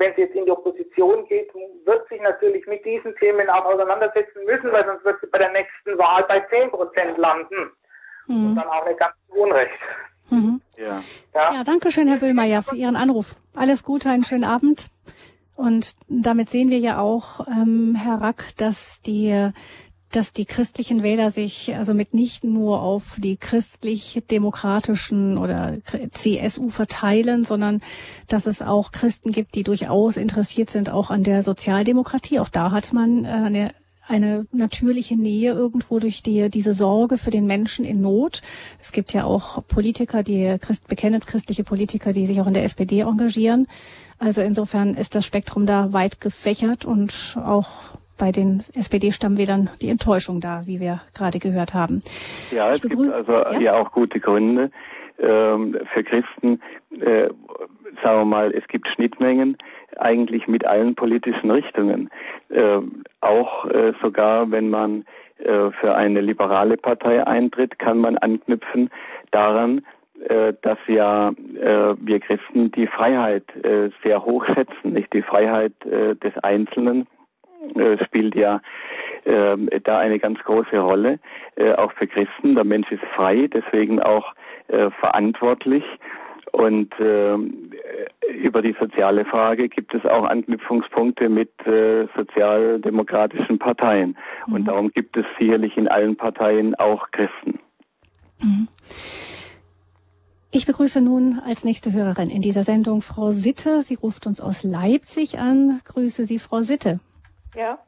wenn sie jetzt in die Opposition geht, wird sich natürlich mit diesen Themen auch auseinandersetzen müssen, weil sonst wird sie bei der nächsten Wahl bei 10 Prozent landen. Mhm. Und dann auch nicht ganz Unrecht. Mhm. Ja. Ja. ja, danke schön, Herr Böhmeier, für Ihren Anruf. Alles Gute, einen schönen Abend. Und damit sehen wir ja auch, ähm, Herr Rack, dass die dass die christlichen Wähler sich also mit nicht nur auf die christlich-demokratischen oder CSU verteilen, sondern dass es auch Christen gibt, die durchaus interessiert sind auch an der Sozialdemokratie. Auch da hat man äh, eine eine natürliche Nähe irgendwo durch die, diese Sorge für den Menschen in Not. Es gibt ja auch Politiker, die Christ, bekennend christliche Politiker, die sich auch in der SPD engagieren. Also insofern ist das Spektrum da weit gefächert und auch bei den SPD-Stammwählern die Enttäuschung da, wie wir gerade gehört haben. Ja, es gibt also ja? ja? auch gute Gründe ähm, für Christen. Äh, sagen wir mal, es gibt Schnittmengen eigentlich mit allen politischen Richtungen. Äh, auch äh, sogar, wenn man äh, für eine liberale Partei eintritt, kann man anknüpfen daran, äh, dass ja äh, wir Christen die Freiheit sehr hoch schätzen, nicht die Freiheit des Einzelnen spielt ja äh, da eine ganz große Rolle, äh, auch für Christen. Der Mensch ist frei, deswegen auch äh, verantwortlich. Und äh, über die soziale Frage gibt es auch Anknüpfungspunkte mit äh, sozialdemokratischen Parteien. Mhm. Und darum gibt es sicherlich in allen Parteien auch Christen. Mhm. Ich begrüße nun als nächste Hörerin in dieser Sendung Frau Sitte. Sie ruft uns aus Leipzig an. Grüße Sie, Frau Sitte. Ja,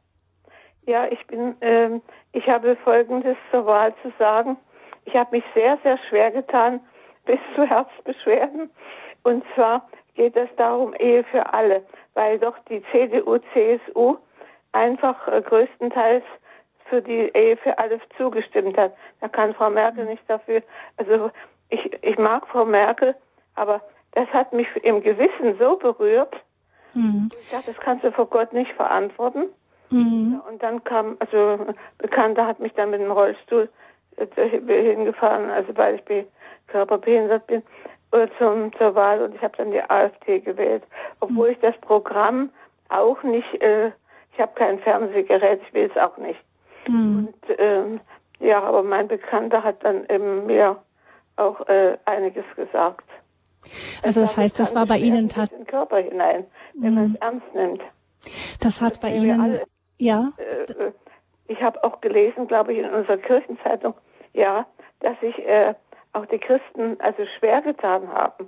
ja, ich bin, ähm, ich habe Folgendes zur Wahl zu sagen. Ich habe mich sehr, sehr schwer getan bis zu Herzbeschwerden. Und zwar geht es darum, Ehe für alle, weil doch die CDU, CSU einfach äh, größtenteils für die Ehe für alle zugestimmt hat. Da kann Frau Merkel nicht dafür. Also ich, ich mag Frau Merkel, aber das hat mich im Gewissen so berührt. Mhm. Ich dachte, das kannst du vor Gott nicht verantworten. Mhm. Und dann kam, also Bekannter hat mich dann mit dem Rollstuhl äh, hingefahren, also weil ich körperbehindert bin, oder zum, zur Wahl und ich habe dann die AfD gewählt, obwohl mhm. ich das Programm auch nicht, äh, ich habe kein Fernsehgerät, ich will es auch nicht. Mhm. Und ähm, ja, aber mein Bekannter hat dann eben mir auch äh, einiges gesagt. Also das, heißt, das war bei Ihnen tatsächlich in den Körper hinein, wenn mhm. man es ernst nimmt. Das hat bei Ihnen alle, ja. Äh, ich habe auch gelesen, glaube ich, in unserer Kirchenzeitung, ja, dass sich äh, auch die Christen also schwer getan haben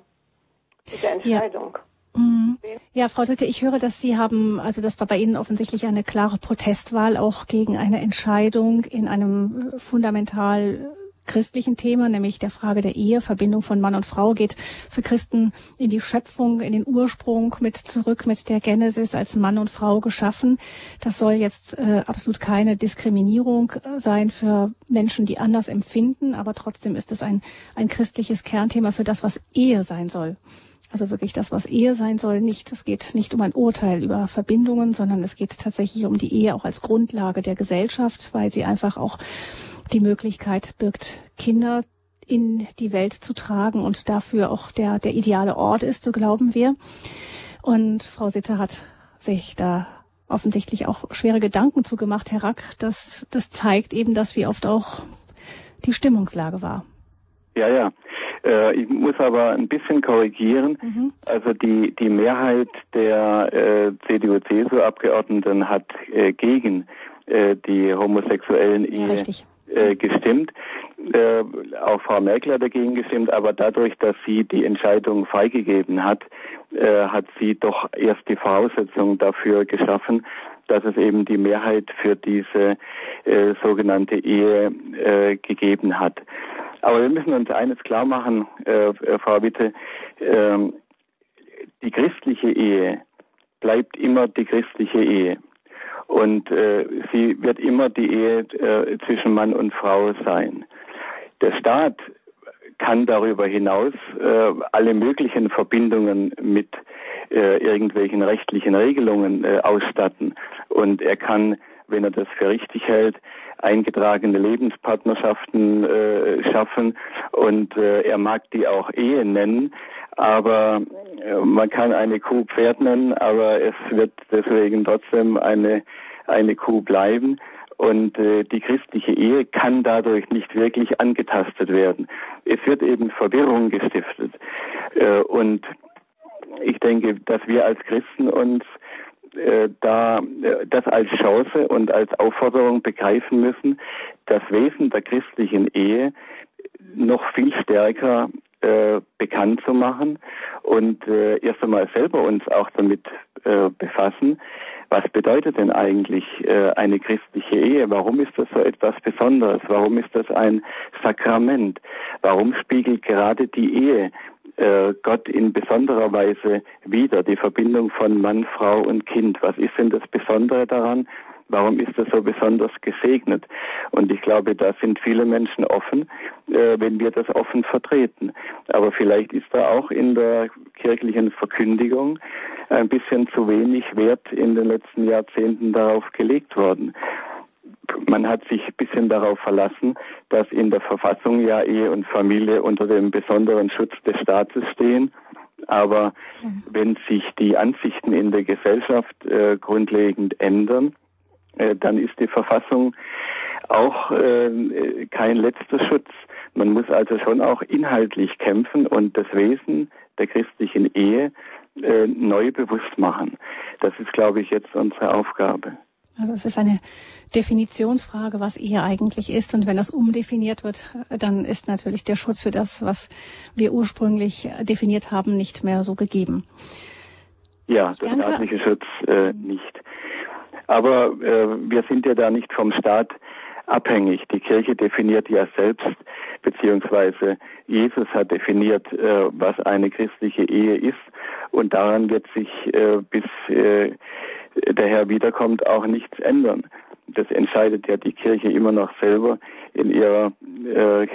mit der Entscheidung. Ja. Mhm. Ja, Frau Ditte, ich höre, dass Sie haben, also das war bei Ihnen offensichtlich eine klare Protestwahl auch gegen eine Entscheidung in einem fundamental christlichen Thema, nämlich der Frage der Ehe, Verbindung von Mann und Frau, geht für Christen in die Schöpfung, in den Ursprung mit zurück, mit der Genesis als Mann und Frau geschaffen. Das soll jetzt äh, absolut keine Diskriminierung äh, sein für Menschen, die anders empfinden, aber trotzdem ist es ein, ein christliches Kernthema für das, was Ehe sein soll. Also wirklich das, was Ehe sein soll, nicht, es geht nicht um ein Urteil über Verbindungen, sondern es geht tatsächlich um die Ehe auch als Grundlage der Gesellschaft, weil sie einfach auch die Möglichkeit birgt, Kinder in die Welt zu tragen und dafür auch der, der ideale Ort ist, so glauben wir. Und Frau Sitter hat sich da offensichtlich auch schwere Gedanken zugemacht, Herr Rack. Das, das zeigt eben, dass wie oft auch die Stimmungslage war. Ja, ja. Äh, ich muss aber ein bisschen korrigieren. Mhm. Also die, die Mehrheit der äh, CDU-CSU-Abgeordneten hat äh, gegen äh, die homosexuellen Ehe ja, äh, gestimmt. Äh, auch Frau Merkel hat dagegen gestimmt, aber dadurch, dass sie die Entscheidung freigegeben hat, äh, hat sie doch erst die Voraussetzung dafür geschaffen, dass es eben die Mehrheit für diese äh, sogenannte Ehe äh, gegeben hat. Aber wir müssen uns eines klar machen, äh, äh Frau Witte, äh, die christliche Ehe bleibt immer die christliche Ehe. Und äh, sie wird immer die Ehe äh, zwischen Mann und Frau sein. Der Staat kann darüber hinaus äh, alle möglichen Verbindungen mit äh, irgendwelchen rechtlichen Regelungen äh, ausstatten. Und er kann, wenn er das für richtig hält, eingetragene Lebenspartnerschaften äh, schaffen und äh, er mag die auch Ehe nennen, aber man kann eine Kuh Pferd nennen, aber es wird deswegen trotzdem eine, eine Kuh bleiben. Und äh, die christliche Ehe kann dadurch nicht wirklich angetastet werden. Es wird eben Verwirrung gestiftet. Äh, und ich denke, dass wir als Christen uns äh, da äh, das als Chance und als Aufforderung begreifen müssen, das Wesen der christlichen Ehe noch viel stärker äh, bekannt zu machen und äh, erst einmal selber uns auch damit äh, befassen, was bedeutet denn eigentlich äh, eine christliche Ehe? Warum ist das so etwas Besonderes? Warum ist das ein Sakrament? Warum spiegelt gerade die Ehe äh, Gott in besonderer Weise wider, die Verbindung von Mann, Frau und Kind? Was ist denn das Besondere daran? Warum ist das so besonders gesegnet? Und ich glaube, da sind viele Menschen offen, äh, wenn wir das offen vertreten. Aber vielleicht ist da auch in der kirchlichen Verkündigung ein bisschen zu wenig Wert in den letzten Jahrzehnten darauf gelegt worden. Man hat sich ein bisschen darauf verlassen, dass in der Verfassung ja Ehe und Familie unter dem besonderen Schutz des Staates stehen. Aber wenn sich die Ansichten in der Gesellschaft äh, grundlegend ändern, dann ist die Verfassung auch äh, kein letzter Schutz. Man muss also schon auch inhaltlich kämpfen und das Wesen der christlichen Ehe äh, neu bewusst machen. Das ist, glaube ich, jetzt unsere Aufgabe. Also es ist eine Definitionsfrage, was Ehe eigentlich ist. Und wenn das umdefiniert wird, dann ist natürlich der Schutz für das, was wir ursprünglich definiert haben, nicht mehr so gegeben. Ja, der staatliche Schutz äh, nicht. Aber äh, wir sind ja da nicht vom Staat abhängig. Die Kirche definiert ja selbst, beziehungsweise Jesus hat definiert, äh, was eine christliche Ehe ist. Und daran wird sich äh, bis äh, der Herr wiederkommt auch nichts ändern. Das entscheidet ja die Kirche immer noch selber in ihrer äh,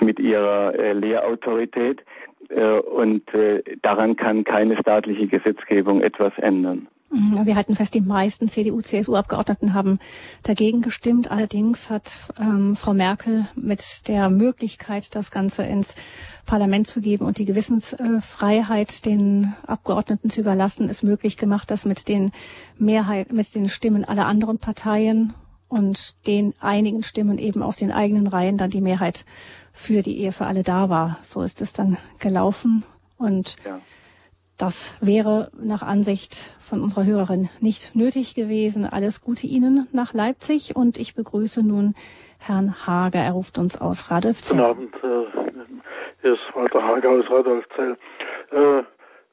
mit ihrer äh, Lehrautorität äh, und äh, daran kann keine staatliche Gesetzgebung etwas ändern. Mhm, wir halten fest, die meisten CDU-CSU-Abgeordneten haben dagegen gestimmt. Allerdings hat ähm, Frau Merkel mit der Möglichkeit, das Ganze ins Parlament zu geben und die Gewissensfreiheit den Abgeordneten zu überlassen, es möglich gemacht, dass mit den Mehrheit, mit den Stimmen aller anderen Parteien und den einigen Stimmen eben aus den eigenen Reihen dann die Mehrheit für die Ehe für alle da war. So ist es dann gelaufen und ja. Das wäre nach Ansicht von unserer Hörerin nicht nötig gewesen. Alles Gute Ihnen nach Leipzig und ich begrüße nun Herrn Hager. Er ruft uns aus Radolfzell. Guten Abend, äh, hier ist Walter Hager aus Radolfzell. Äh,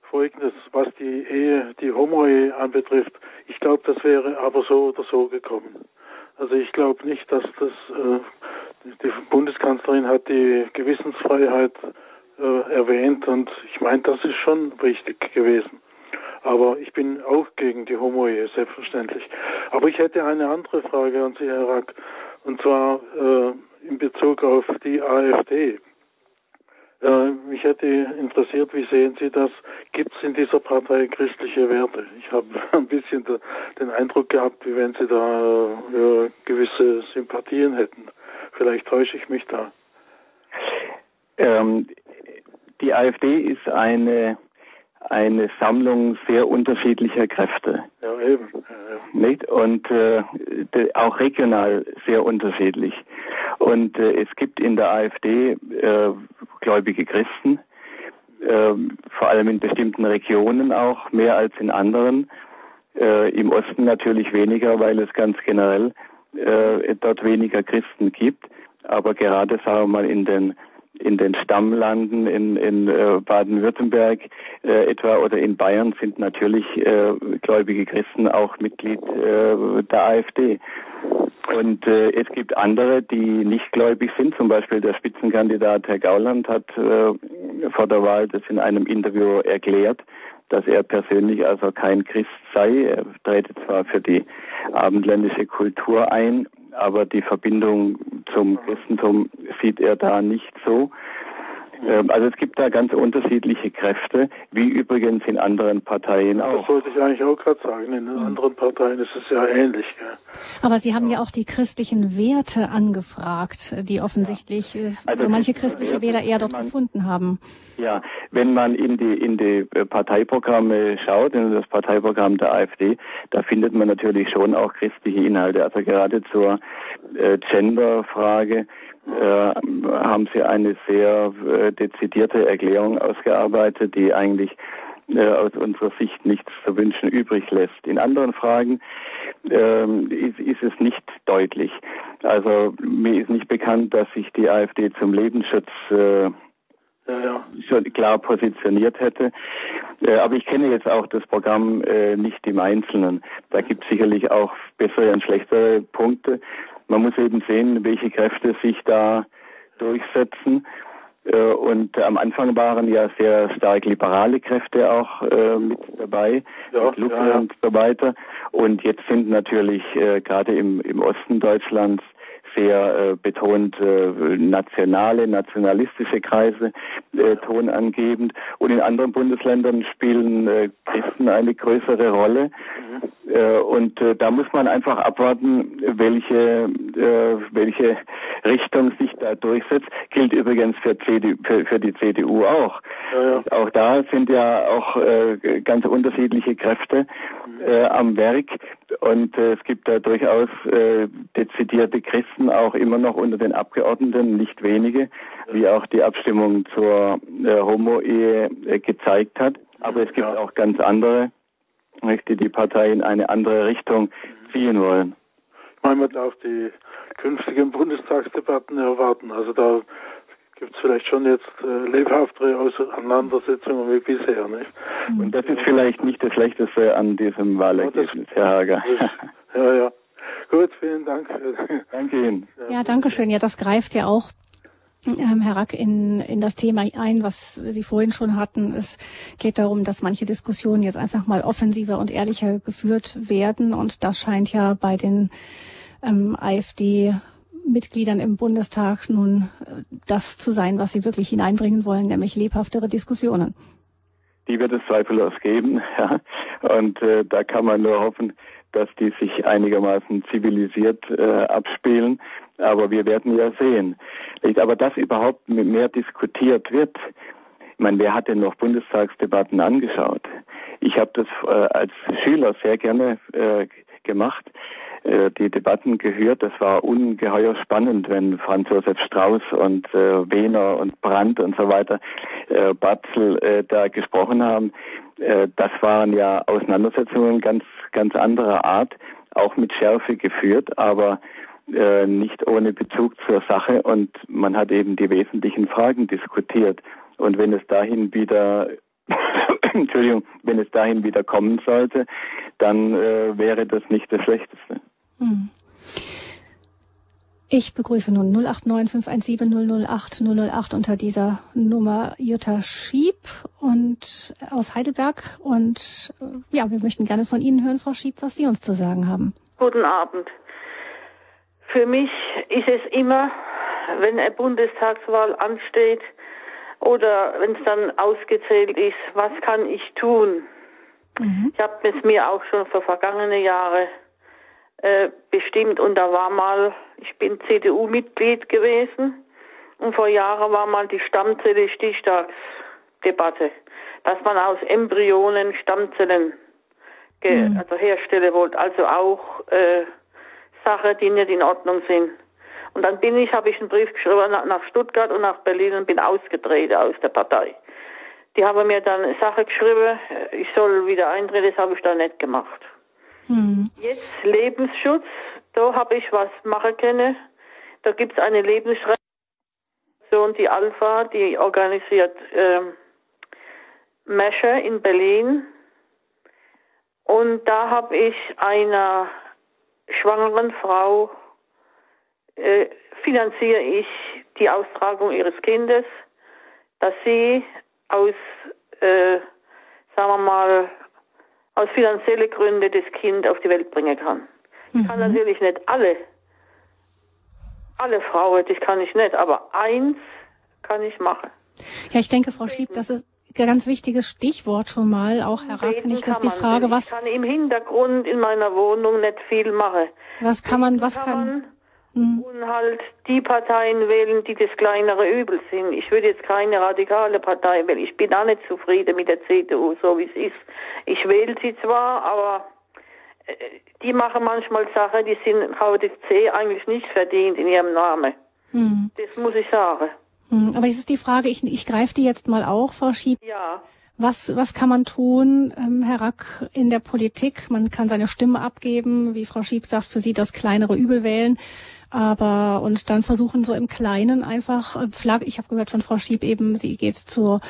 Folgendes, was die Ehe, die Homo-Ehe anbetrifft, ich glaube, das wäre aber so oder so gekommen. Also ich glaube nicht, dass das, äh, die Bundeskanzlerin hat die Gewissensfreiheit äh, erwähnt und ich meine, das ist schon richtig gewesen. Aber ich bin auch gegen die Homo-Ehe, selbstverständlich. Aber ich hätte eine andere Frage an Sie, Herr Rack, und zwar äh, in Bezug auf die AfD. Äh, mich hätte interessiert, wie sehen Sie das? Gibt es in dieser Partei christliche Werte? Ich habe ein bisschen da, den Eindruck gehabt, wie wenn Sie da äh, gewisse Sympathien hätten. Vielleicht täusche ich mich da. Ähm, die AfD ist eine eine Sammlung sehr unterschiedlicher Kräfte. Ja, eben. Nicht? Und äh, auch regional sehr unterschiedlich. Und äh, es gibt in der AfD äh, gläubige Christen, äh, vor allem in bestimmten Regionen auch, mehr als in anderen. Äh, Im Osten natürlich weniger, weil es ganz generell äh, dort weniger Christen gibt. Aber gerade, sagen wir mal, in den in den Stammlanden in, in äh, Baden-Württemberg äh, etwa oder in Bayern sind natürlich äh, gläubige Christen auch Mitglied äh, der AfD. Und äh, es gibt andere, die nicht gläubig sind. Zum Beispiel der Spitzenkandidat Herr Gauland hat äh, vor der Wahl das in einem Interview erklärt, dass er persönlich also kein Christ sei. Er trete zwar für die abendländische Kultur ein, aber die Verbindung zum Christentum sieht er da nicht so. Ähm, also es gibt da ganz unterschiedliche Kräfte, wie übrigens in anderen Parteien auch. Das wollte ich eigentlich auch gerade sagen. In mhm. anderen Parteien ist es ja ähnlich. Gell? Aber Sie haben ja auch die christlichen Werte angefragt, die offensichtlich ja. Äh, also so manche christliche Wähler eher dort man, gefunden haben. Ja, wenn man in die in die äh, Parteiprogramme schaut, in das Parteiprogramm der AfD, da findet man natürlich schon auch christliche Inhalte. Also gerade zur äh, Genderfrage haben Sie eine sehr äh, dezidierte Erklärung ausgearbeitet, die eigentlich äh, aus unserer Sicht nichts zu wünschen übrig lässt. In anderen Fragen ähm, ist, ist, es nicht deutlich. Also mir ist nicht bekannt, dass sich die AfD zum Lebensschutz äh, ja, ja. schon klar positioniert hätte. Äh, aber ich kenne jetzt auch das Programm äh, nicht im Einzelnen. Da gibt es sicherlich auch bessere und schlechtere Punkte. Man muss eben sehen, welche Kräfte sich da durchsetzen. Äh, und am Anfang waren ja sehr stark liberale Kräfte auch äh, mit dabei, ja, mit Lupe ja. und so weiter. Und jetzt sind natürlich äh, gerade im, im Osten Deutschlands sehr äh, betont äh, nationale, nationalistische Kreise äh, tonangebend. Und in anderen Bundesländern spielen äh, Christen eine größere Rolle. Mhm. Äh, und äh, da muss man einfach abwarten, welche, äh, welche Richtung sich da durchsetzt. Gilt übrigens für, CDU, für, für die CDU auch. Ja, ja. Auch da sind ja auch äh, ganz unterschiedliche Kräfte mhm. äh, am Werk. Und äh, es gibt da durchaus äh, dezidierte Christen auch immer noch unter den Abgeordneten, nicht wenige, wie auch die Abstimmung zur äh, Homo-Ehe äh, gezeigt hat. Aber es gibt ja. auch ganz andere möchte die Partei in eine andere Richtung ziehen wollen. Ich meine, man darf die künftigen Bundestagsdebatten erwarten. Also da gibt es vielleicht schon jetzt äh, lebhaftere Auseinandersetzungen wie bisher. Nicht? Und das ist vielleicht nicht das Schlechteste an diesem Wahlergebnis, Herr Hager. ja, ja. Gut, vielen Dank. Danke Ihnen. Ja, danke schön. Ja, das greift ja auch ähm, Herr Rack, in, in das Thema ein, was Sie vorhin schon hatten. Es geht darum, dass manche Diskussionen jetzt einfach mal offensiver und ehrlicher geführt werden. Und das scheint ja bei den ähm, AfD Mitgliedern im Bundestag nun äh, das zu sein, was sie wirklich hineinbringen wollen, nämlich lebhaftere Diskussionen. Die wird es zweifellos geben, ja. Und äh, da kann man nur hoffen, dass die sich einigermaßen zivilisiert äh, abspielen. Aber wir werden ja sehen. Aber dass überhaupt mehr diskutiert wird, ich meine, wer hat denn noch Bundestagsdebatten angeschaut? Ich habe das äh, als Schüler sehr gerne äh, gemacht. Äh, die Debatten gehört. Das war ungeheuer spannend, wenn Franz Josef Strauß und äh, Wehner und Brandt und so weiter, äh, Batzel äh, da gesprochen haben. Äh, das waren ja Auseinandersetzungen ganz, ganz anderer Art, auch mit Schärfe geführt, aber äh, nicht ohne Bezug zur Sache und man hat eben die wesentlichen Fragen diskutiert. Und wenn es dahin wieder Entschuldigung, wenn es dahin wieder kommen sollte, dann äh, wäre das nicht das Schlechteste. Hm. Ich begrüße nun 089 517 008 008 unter dieser Nummer Jutta Schieb und aus Heidelberg. Und äh, ja, wir möchten gerne von Ihnen hören, Frau Schieb, was Sie uns zu sagen haben. Guten Abend. Für mich ist es immer, wenn eine Bundestagswahl ansteht oder wenn es dann ausgezählt ist, was kann ich tun? Mhm. Ich habe es mir auch schon für vergangene Jahre äh, bestimmt und da war mal, ich bin CDU-Mitglied gewesen und vor Jahren war mal die Stammzelle Stichtagsdebatte, dass man aus Embryonen Stammzellen mhm. also herstellen wollte, also auch äh, Sachen, die nicht in Ordnung sind. Und dann bin ich, habe ich einen Brief geschrieben nach, nach Stuttgart und nach Berlin und bin ausgetreten aus der Partei. Die haben mir dann eine Sache geschrieben, ich soll wieder eintreten, das habe ich dann nicht gemacht. Hm. Jetzt Lebensschutz, da habe ich was machen können. Da gibt es eine Lebensrechtsorganisation, die Alpha, die organisiert ähm, Mesche in Berlin. Und da habe ich einer schwangeren Frau äh, finanziere ich die Austragung ihres Kindes, dass sie aus, äh, sagen wir mal, aus finanziellen Gründen das Kind auf die Welt bringen kann. Ich kann mhm. natürlich nicht alle, alle Frauen, das kann ich nicht, aber eins kann ich machen. Ja, ich denke, Frau Schieb, das ist ein ganz wichtiges Stichwort schon mal, auch Herr Rack, nicht, dass die Frage, was... Ich kann im Hintergrund in meiner Wohnung nicht viel machen. Was kann man, was kann... kann Mhm. Und halt die Parteien wählen, die das kleinere Übel sind. Ich würde jetzt keine radikale Partei wählen. Ich bin auch nicht zufrieden mit der CDU, so wie es ist. Ich wähle sie zwar, aber äh, die machen manchmal Sachen, die sind VDC eigentlich nicht verdient in ihrem Namen. Mhm. Das muss ich sagen. Mhm. Aber es ist die Frage, ich, ich greife die jetzt mal auch, Frau Schieb. Ja. Was, was kann man tun, ähm, Herr Rack, in der Politik? Man kann seine Stimme abgeben, wie Frau Schieb sagt, für Sie das kleinere Übel wählen aber und dann versuchen so im Kleinen einfach äh, Flagge. Ich habe gehört von Frau Schieb eben, sie geht zur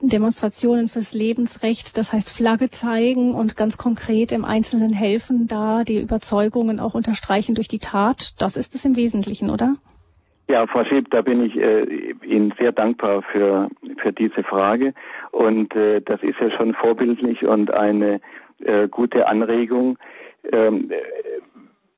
Demonstrationen fürs Lebensrecht, das heißt Flagge zeigen und ganz konkret im Einzelnen helfen, da die Überzeugungen auch unterstreichen durch die Tat. Das ist es im Wesentlichen, oder? Ja, Frau Schieb, da bin ich äh, Ihnen sehr dankbar für, für diese Frage. Und äh, das ist ja schon vorbildlich und eine äh, gute Anregung. Ähm,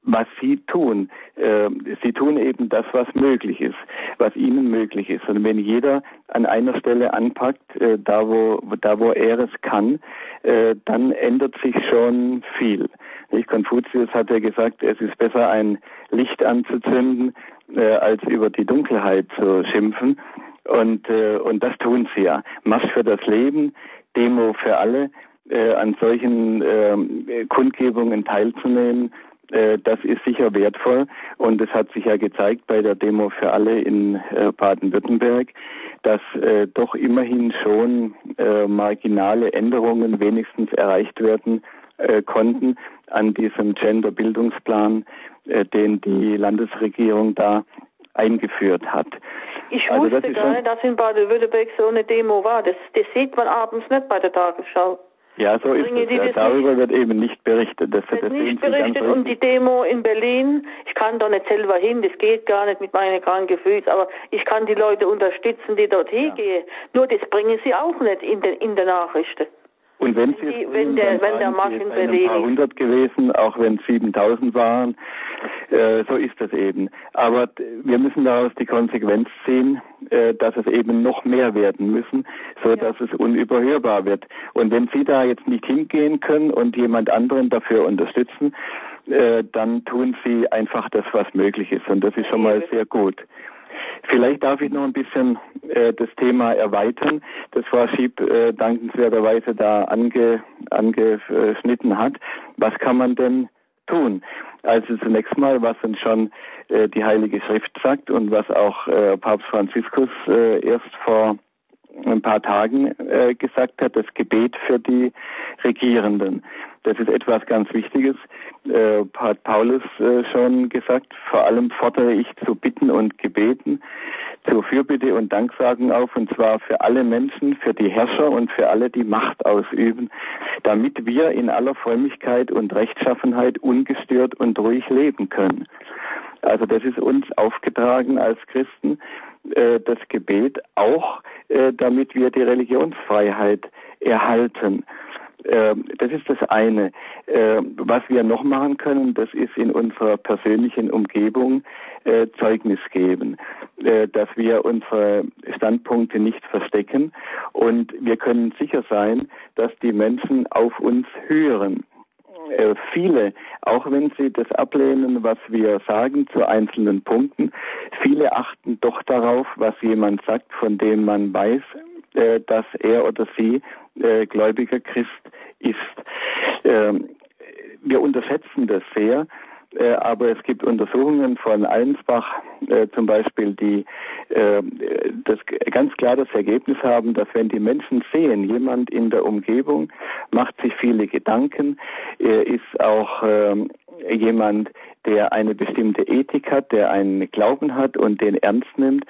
was sie tun. Äh, sie tun eben das, was möglich ist, was ihnen möglich ist. Und wenn jeder an einer Stelle anpackt, äh, da wo da wo er es kann, äh, dann ändert sich schon viel. Nicht? Konfuzius hat ja gesagt, es ist besser ein Licht anzuzünden, äh, als über die Dunkelheit zu schimpfen. Und und das tun sie ja. Marsch für das Leben, Demo für alle. An solchen äh, Kundgebungen teilzunehmen, das ist sicher wertvoll und es hat sich ja gezeigt bei der Demo für alle in äh, Baden-Württemberg, dass äh, doch immerhin schon äh, marginale Änderungen wenigstens erreicht werden äh, konnten an diesem Gender-Bildungsplan, äh, den die Landesregierung da eingeführt hat. Ich also wusste gar nicht, dass in Baden-Württemberg so eine Demo war. Das, das sieht man abends nicht bei der Tagesschau. Ja, so ist es. Ja. Darüber wird eben nicht berichtet. Das, wird nicht berichtet und die Demo in Berlin, ich kann da nicht selber hin, das geht gar nicht mit meinen kranken Füßen, aber ich kann die Leute unterstützen, die dort hingehen. Ja. Nur das bringen sie auch nicht in, den, in der Nachrichten. Und wenn sie die, wenn der, wenn der Marsch in Berlin ein paar hundert gewesen, auch wenn es 7000 waren, äh, so ist das eben. Aber wir müssen daraus die Konsequenz ziehen, äh, dass es eben noch mehr werden müssen, so ja. dass es unüberhörbar wird. Und wenn Sie da jetzt nicht hingehen können und jemand anderen dafür unterstützen, äh, dann tun Sie einfach das, was möglich ist. Und das ist schon mal sehr gut. Vielleicht darf ich noch ein bisschen äh, das Thema erweitern, das Frau Schieb äh, dankenswerterweise da ange, angeschnitten hat. Was kann man denn tun? Also zunächst mal, was uns schon äh, die Heilige Schrift sagt und was auch äh, Papst Franziskus äh, erst vor ein paar Tagen äh, gesagt hat, das Gebet für die Regierenden. Das ist etwas ganz Wichtiges, äh, hat Paulus äh, schon gesagt. Vor allem fordere ich zu Bitten und Gebeten, zur Fürbitte und Danksagen auf, und zwar für alle Menschen, für die Herrscher und für alle, die Macht ausüben, damit wir in aller Frömmigkeit und Rechtschaffenheit ungestört und ruhig leben können. Also das ist uns aufgetragen als Christen, äh, das Gebet auch, äh, damit wir die Religionsfreiheit erhalten. Ähm, das ist das eine. Ähm, was wir noch machen können, das ist in unserer persönlichen Umgebung äh, Zeugnis geben, äh, dass wir unsere Standpunkte nicht verstecken und wir können sicher sein, dass die Menschen auf uns hören. Äh, viele, auch wenn sie das ablehnen, was wir sagen zu einzelnen Punkten, viele achten doch darauf, was jemand sagt, von dem man weiß, dass er oder sie äh, gläubiger Christ ist. Ähm, wir unterschätzen das sehr, äh, aber es gibt Untersuchungen von Allensbach äh, zum Beispiel, die das ganz klar das Ergebnis haben, dass wenn die Menschen sehen, jemand in der Umgebung macht sich viele Gedanken, ist auch ähm, jemand, der eine bestimmte Ethik hat, der einen Glauben hat und den ernst nimmt,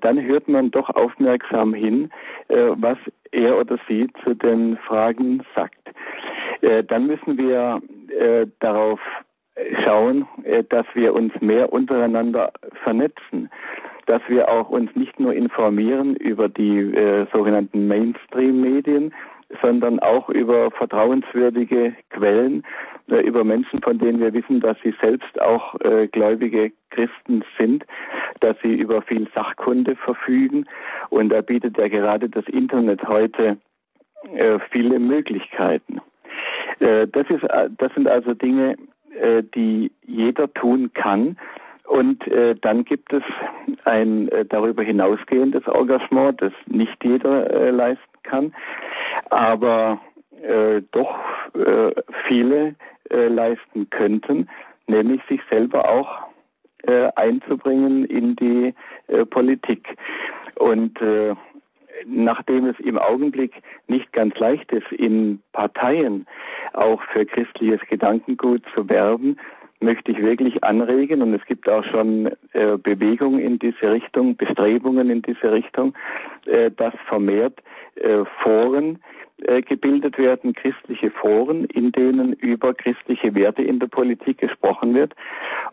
dann hört man doch aufmerksam hin, was er oder sie zu den Fragen sagt. Äh, dann müssen wir darauf schauen, dass wir uns mehr untereinander vernetzen, dass wir auch uns nicht nur informieren über die sogenannten Mainstream-Medien, sondern auch über vertrauenswürdige Quellen, äh, über Menschen, von denen wir wissen, dass sie selbst auch äh, gläubige Christen sind, dass sie über viel Sachkunde verfügen. Und da bietet ja gerade das Internet heute äh, viele Möglichkeiten. Äh, das, ist, äh, das sind also Dinge, äh, die jeder tun kann. Und äh, dann gibt es ein äh, darüber hinausgehendes Engagement, das nicht jeder äh, leisten kann, aber äh, doch äh, viele äh, leisten könnten, nämlich sich selber auch äh, einzubringen in die äh, Politik. Und äh, nachdem es im Augenblick nicht ganz leicht ist, in Parteien auch für christliches Gedankengut zu werben, möchte ich wirklich anregen und es gibt auch schon äh, Bewegungen in diese Richtung, Bestrebungen in diese Richtung, äh, dass vermehrt äh, Foren äh, gebildet werden, christliche Foren, in denen über christliche Werte in der Politik gesprochen wird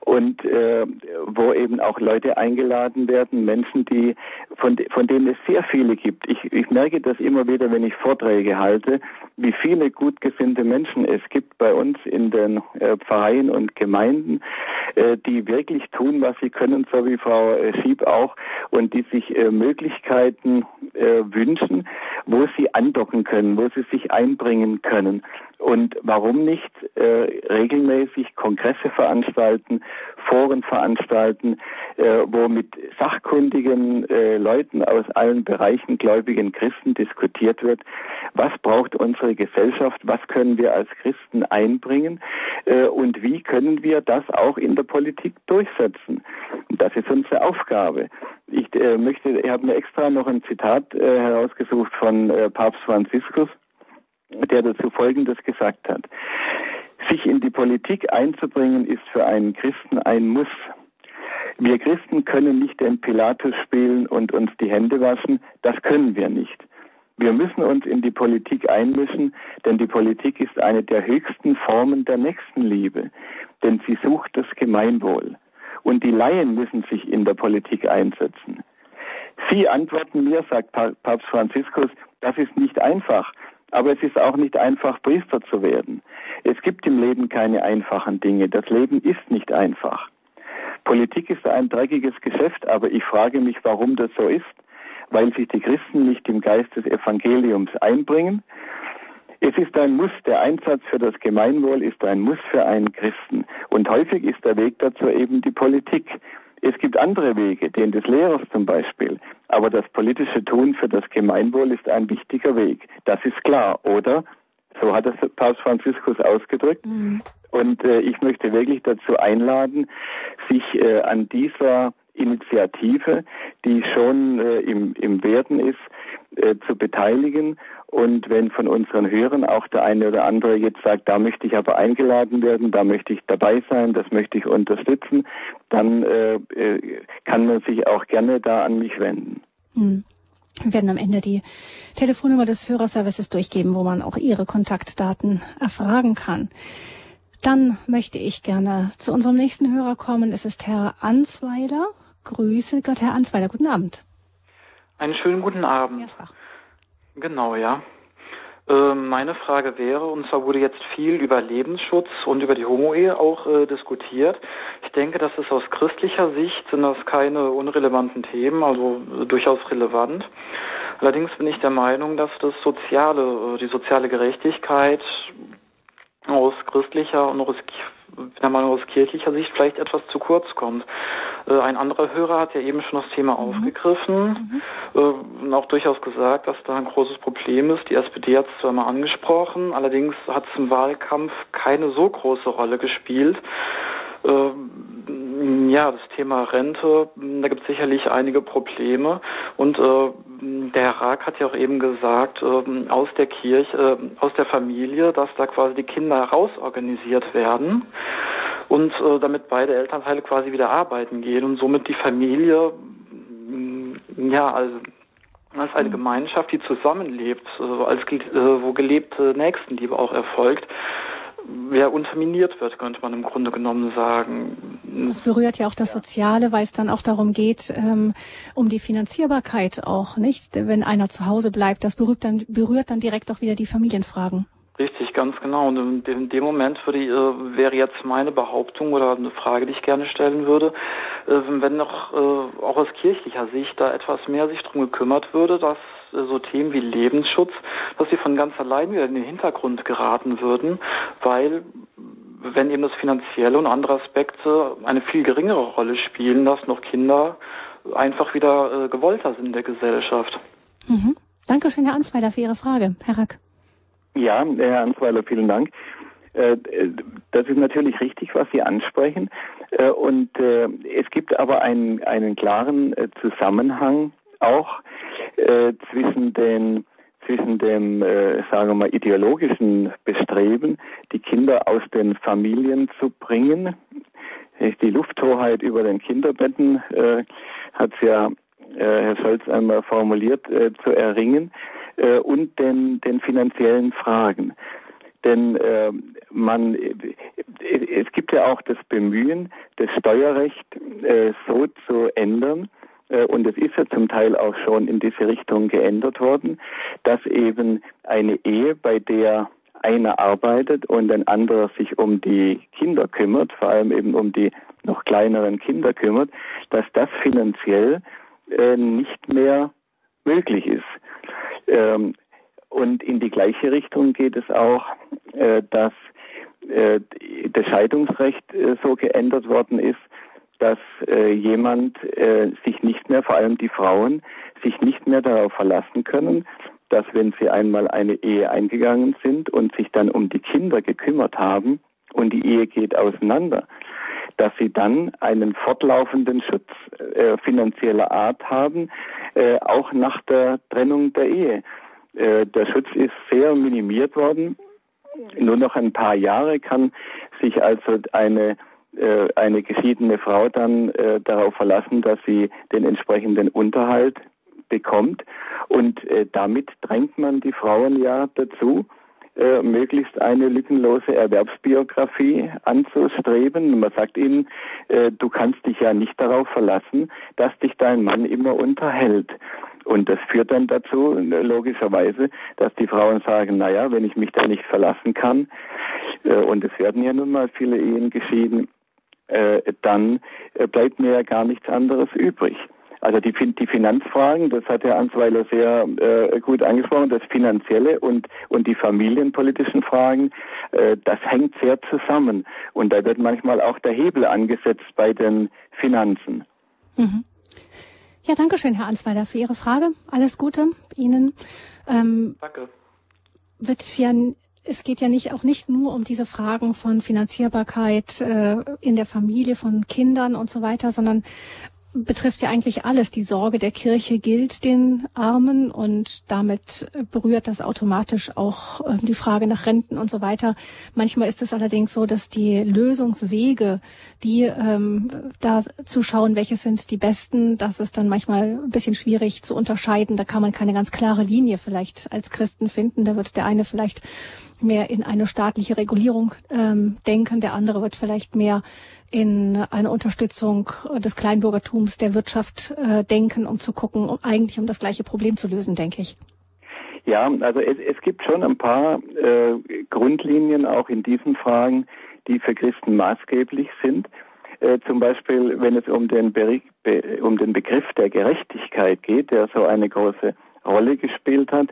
und äh, wo eben auch Leute eingeladen werden, Menschen, die von, von denen es sehr viele gibt. Ich, ich merke das immer wieder, wenn ich Vorträge halte, wie viele gut gesinnte Menschen es gibt bei uns in den äh, Pfarreien und Gemeinden, äh, die wirklich tun, was sie können, so wie Frau äh, Schieb auch, und die sich äh, Möglichkeiten äh, wünschen, wo sie andocken können, wo sie sich einbringen können. Und warum nicht äh, regelmäßig Kongresse veranstalten, Foren veranstalten, äh, wo mit sachkundigen äh, Leuten aus allen Bereichen gläubigen Christen diskutiert wird, was braucht unsere Gesellschaft, was können wir als Christen einbringen äh, und wie können wir das auch in der Politik durchsetzen. Das ist unsere Aufgabe. Ich äh, möchte, ich habe mir extra noch ein Zitat äh, herausgesucht von äh, Papst Franziskus der dazu Folgendes gesagt hat. Sich in die Politik einzubringen ist für einen Christen ein Muss. Wir Christen können nicht den Pilatus spielen und uns die Hände waschen. Das können wir nicht. Wir müssen uns in die Politik einmischen, denn die Politik ist eine der höchsten Formen der Nächstenliebe, denn sie sucht das Gemeinwohl. Und die Laien müssen sich in der Politik einsetzen. Sie antworten mir, sagt Papst Franziskus, das ist nicht einfach, aber es ist auch nicht einfach, Priester zu werden. Es gibt im Leben keine einfachen Dinge. Das Leben ist nicht einfach. Politik ist ein dreckiges Geschäft, aber ich frage mich, warum das so ist weil sich die Christen nicht im Geist des Evangeliums einbringen. Es ist ein Muss, der Einsatz für das Gemeinwohl ist ein Muss für einen Christen. Und häufig ist der Weg dazu eben die Politik. Es gibt andere Wege, den des Lehrers zum Beispiel. Aber das politische Tun für das Gemeinwohl ist ein wichtiger Weg. Das ist klar, oder? So hat es Papst Franziskus ausgedrückt. Mhm. Und äh, ich möchte wirklich dazu einladen, sich äh, an dieser Initiative, die schon äh, im, im Werden ist, äh, zu beteiligen. Und wenn von unseren Hörern auch der eine oder andere jetzt sagt, da möchte ich aber eingeladen werden, da möchte ich dabei sein, das möchte ich unterstützen, dann äh, äh kann man sich auch gerne da an mich wenden. Hm. Wir werden am Ende die Telefonnummer des Hörerservices durchgeben, wo man auch Ihre Kontaktdaten erfragen kann. Dann möchte ich gerne zu unserem nächsten Hörer kommen. Es ist Herr Answeiler Grüße Gott, Herr Answeiler. Guten Abend. Einen schönen guten Abend. Mehrfach. Genau, ja. Äh, meine Frage wäre, und zwar wurde jetzt viel über Lebensschutz und über die Homo-Ehe auch äh, diskutiert. Ich denke, das ist aus christlicher Sicht sind das keine unrelevanten Themen, also äh, durchaus relevant. Allerdings bin ich der Meinung, dass das soziale, äh, die soziale Gerechtigkeit aus christlicher und aus wenn man aus kirchlicher Sicht vielleicht etwas zu kurz kommt. Äh, ein anderer Hörer hat ja eben schon das Thema mhm. aufgegriffen mhm. äh, und auch durchaus gesagt, dass da ein großes Problem ist. Die SPD hat es zwar mal angesprochen, allerdings hat es im Wahlkampf keine so große Rolle gespielt. Äh, ja, das Thema Rente, da gibt es sicherlich einige Probleme und äh, der Herr Rack hat ja auch eben gesagt, äh, aus der Kirche, äh, aus der Familie, dass da quasi die Kinder rausorganisiert werden und äh, damit beide Elternteile quasi wieder arbeiten gehen und somit die Familie, mm, ja, also als eine mhm. Gemeinschaft, die zusammenlebt, äh, als äh, wo gelebte Nächstenliebe auch erfolgt ja, unterminiert wird, könnte man im Grunde genommen sagen. Das berührt ja auch das Soziale, weil es dann auch darum geht, ähm, um die Finanzierbarkeit auch, nicht? Wenn einer zu Hause bleibt, das berührt dann, berührt dann direkt auch wieder die Familienfragen. Richtig, ganz genau. Und in dem Moment würde, äh, wäre jetzt meine Behauptung oder eine Frage, die ich gerne stellen würde, äh, wenn noch äh, auch aus kirchlicher Sicht da etwas mehr sich drum gekümmert würde, dass so Themen wie Lebensschutz, dass sie von ganz allein wieder in den Hintergrund geraten würden, weil wenn eben das Finanzielle und andere Aspekte eine viel geringere Rolle spielen, dass noch Kinder einfach wieder äh, gewollter sind in der Gesellschaft. Mhm. Dankeschön, Herr Answeiler, für Ihre Frage. Herr Rack. Ja, Herr Answeiler, vielen Dank. Äh, das ist natürlich richtig, was Sie ansprechen. Äh, und es gibt aber einen, einen klaren Zusammenhang auch äh, zwischen den zwischen dem, äh, sagen wir mal, ideologischen Bestreben, die Kinder aus den Familien zu bringen. Die Lufthoheit über den Kinderbetten äh, hat ja äh, Herr Scholz einmal formuliert, äh, zu erringen äh, und den, den finanziellen Fragen. Denn äh, man, es gibt ja auch das Bemühen, das Steuerrecht äh, so zu ändern, und es ist ja zum Teil auch schon in diese Richtung geändert worden, dass eben eine Ehe, bei der einer arbeitet und ein anderer sich um die Kinder kümmert, vor allem eben um die noch kleineren Kinder kümmert, dass das finanziell äh, nicht mehr möglich ist. Ähm, und in die gleiche Richtung geht es auch, äh, dass äh, das Scheidungsrecht äh, so geändert worden ist, dass äh, jemand äh, sich nicht mehr, vor allem die Frauen, sich nicht mehr darauf verlassen können, dass wenn sie einmal eine Ehe eingegangen sind und sich dann um die Kinder gekümmert haben und die Ehe geht auseinander, dass sie dann einen fortlaufenden Schutz äh, finanzieller Art haben, äh, auch nach der Trennung der Ehe. Äh, der Schutz ist sehr minimiert worden. Nur noch ein paar Jahre kann sich also eine äh, eine geschiedene Frau dann äh, darauf verlassen, dass sie den entsprechenden Unterhalt bekommt. Und äh, damit drängt man die Frauen ja dazu, äh, möglichst eine lückenlose Erwerbsbiografie anzustreben. Man sagt ihnen, äh, du kannst dich ja nicht darauf verlassen, dass dich dein Mann immer unterhält. Und das führt dann dazu, logischerweise, dass die Frauen sagen, naja, wenn ich mich da nicht verlassen kann, äh, und es werden ja nun mal viele Ehen geschieden, äh, dann äh, bleibt mir ja gar nichts anderes übrig. Also die, die Finanzfragen, das hat Herr Answeiler sehr äh, gut angesprochen, das Finanzielle und, und die familienpolitischen Fragen, äh, das hängt sehr zusammen. Und da wird manchmal auch der Hebel angesetzt bei den Finanzen. Mhm. Ja, danke schön, Herr Answeiler, für Ihre Frage. Alles Gute Ihnen. Ähm, danke. Wird ja es geht ja nicht auch nicht nur um diese Fragen von Finanzierbarkeit äh, in der Familie, von Kindern und so weiter, sondern betrifft ja eigentlich alles. Die Sorge der Kirche gilt den Armen und damit berührt das automatisch auch äh, die Frage nach Renten und so weiter. Manchmal ist es allerdings so, dass die Lösungswege, die ähm, da zu schauen, welche sind die besten, das ist dann manchmal ein bisschen schwierig zu unterscheiden. Da kann man keine ganz klare Linie vielleicht als Christen finden. Da wird der eine vielleicht mehr in eine staatliche Regulierung ähm, denken, der andere wird vielleicht mehr in eine Unterstützung des Kleinbürgertums der Wirtschaft äh, denken, um zu gucken, um eigentlich um das gleiche Problem zu lösen, denke ich. Ja, also es, es gibt schon ein paar äh, Grundlinien auch in diesen Fragen, die für Christen maßgeblich sind. Äh, zum Beispiel, wenn es um den, Be Be um den Begriff der Gerechtigkeit geht, der so eine große Rolle gespielt hat,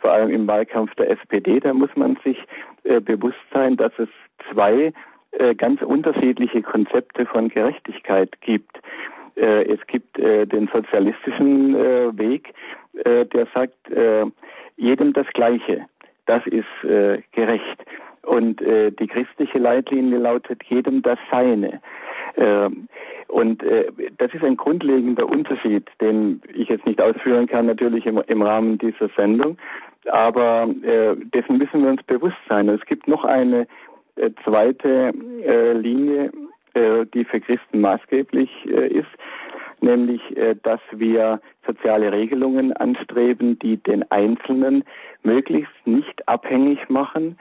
vor allem im Wahlkampf der SPD, da muss man sich äh, bewusst sein, dass es zwei ganz unterschiedliche Konzepte von Gerechtigkeit gibt. Äh, es gibt äh, den sozialistischen äh, Weg, äh, der sagt, jedem das Gleiche. Das ist gerecht. Und die christliche Leitlinie lautet jedem das Seine. Ähm, und das ist ein grundlegender Unterschied, den ich jetzt nicht ausführen kann, natürlich im, Rahmen dieser Sendung. Aber äh, dessen müssen wir uns bewusst sein. Es gibt noch eine äh, zweite äh, Linie, äh, die für Christen maßgeblich äh, ist, nämlich, äh, dass wir soziale Regelungen anstreben, die den Einzelnen möglichst nicht abhängig machen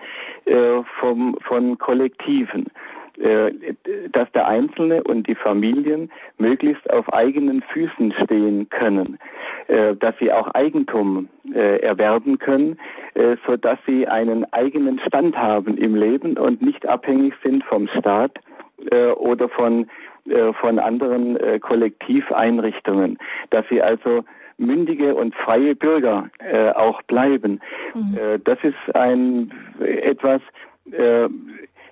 vom, von Kollektiven. Äh, dass der Einzelne und die Familien möglichst auf eigenen Füßen stehen können, äh, dass sie auch Eigentum äh, erwerben können, so dass sie einen eigenen Stand haben im Leben und nicht abhängig sind vom Staat oder von von anderen Kollektiveinrichtungen, dass sie also mündige und freie Bürger auch bleiben. Mhm. das ist ein etwas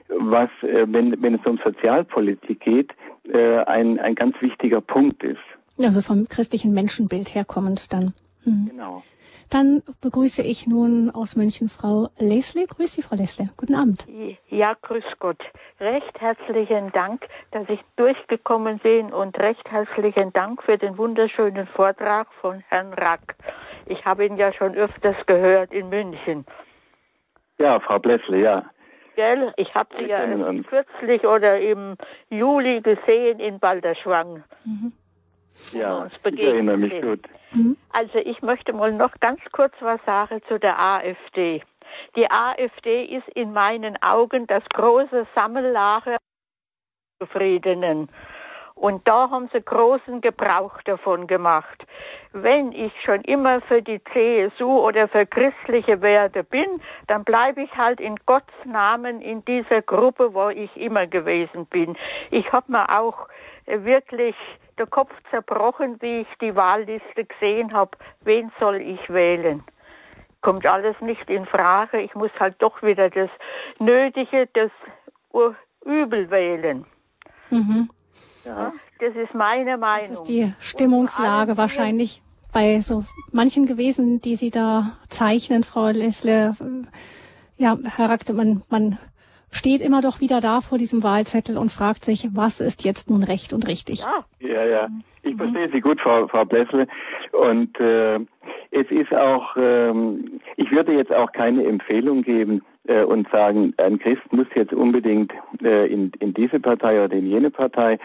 was, äh, wenn, wenn es um Sozialpolitik geht, äh, ein, ein ganz wichtiger Punkt ist. Also vom christlichen Menschenbild herkommend dann. Mhm. Genau. Dann begrüße ich nun aus München Frau Leslie. Grüß Sie, Frau Leslie. Guten Abend. Ja, grüß Gott. Recht herzlichen Dank, dass ich durchgekommen bin und recht herzlichen Dank für den wunderschönen Vortrag von Herrn Rack. Ich habe ihn ja schon öfters gehört in München. Ja, Frau Blessle, ja gell? Ich habe sie ja kürzlich oder im Juli gesehen in Balderschwang. Mhm. Ja, ich erinnere mich gut. Mhm. Also ich möchte mal noch ganz kurz was sagen zu der AfD. Die AfD ist in meinen Augen das große Sammellager Zufriedenen. Und da haben sie großen Gebrauch davon gemacht. Wenn ich schon immer für die CSU oder für christliche Werte bin, dann bleibe ich halt in Gottes Namen in dieser Gruppe, wo ich immer gewesen bin. Ich habe mir auch wirklich den Kopf zerbrochen, wie ich die Wahlliste gesehen habe. Wen soll ich wählen? Kommt alles nicht in Frage. Ich muss halt doch wieder das Nötige, das Übel wählen. Mhm. Ja. Das ist meine Meinung. Das ist die Stimmungslage wahrscheinlich bei so manchen gewesen, die Sie da zeichnen, Frau Lessle. Ja, Herr Rackte, man, man steht immer doch wieder da vor diesem Wahlzettel und fragt sich, was ist jetzt nun recht und richtig? Ja, Ja, ja. Ich mhm. verstehe Sie gut, Frau, Frau Blessle. Und äh, es ist auch, ähm, ich würde jetzt auch keine Empfehlung geben äh, und sagen, ein Christ muss jetzt unbedingt äh, in, in diese Partei oder in jene Partei.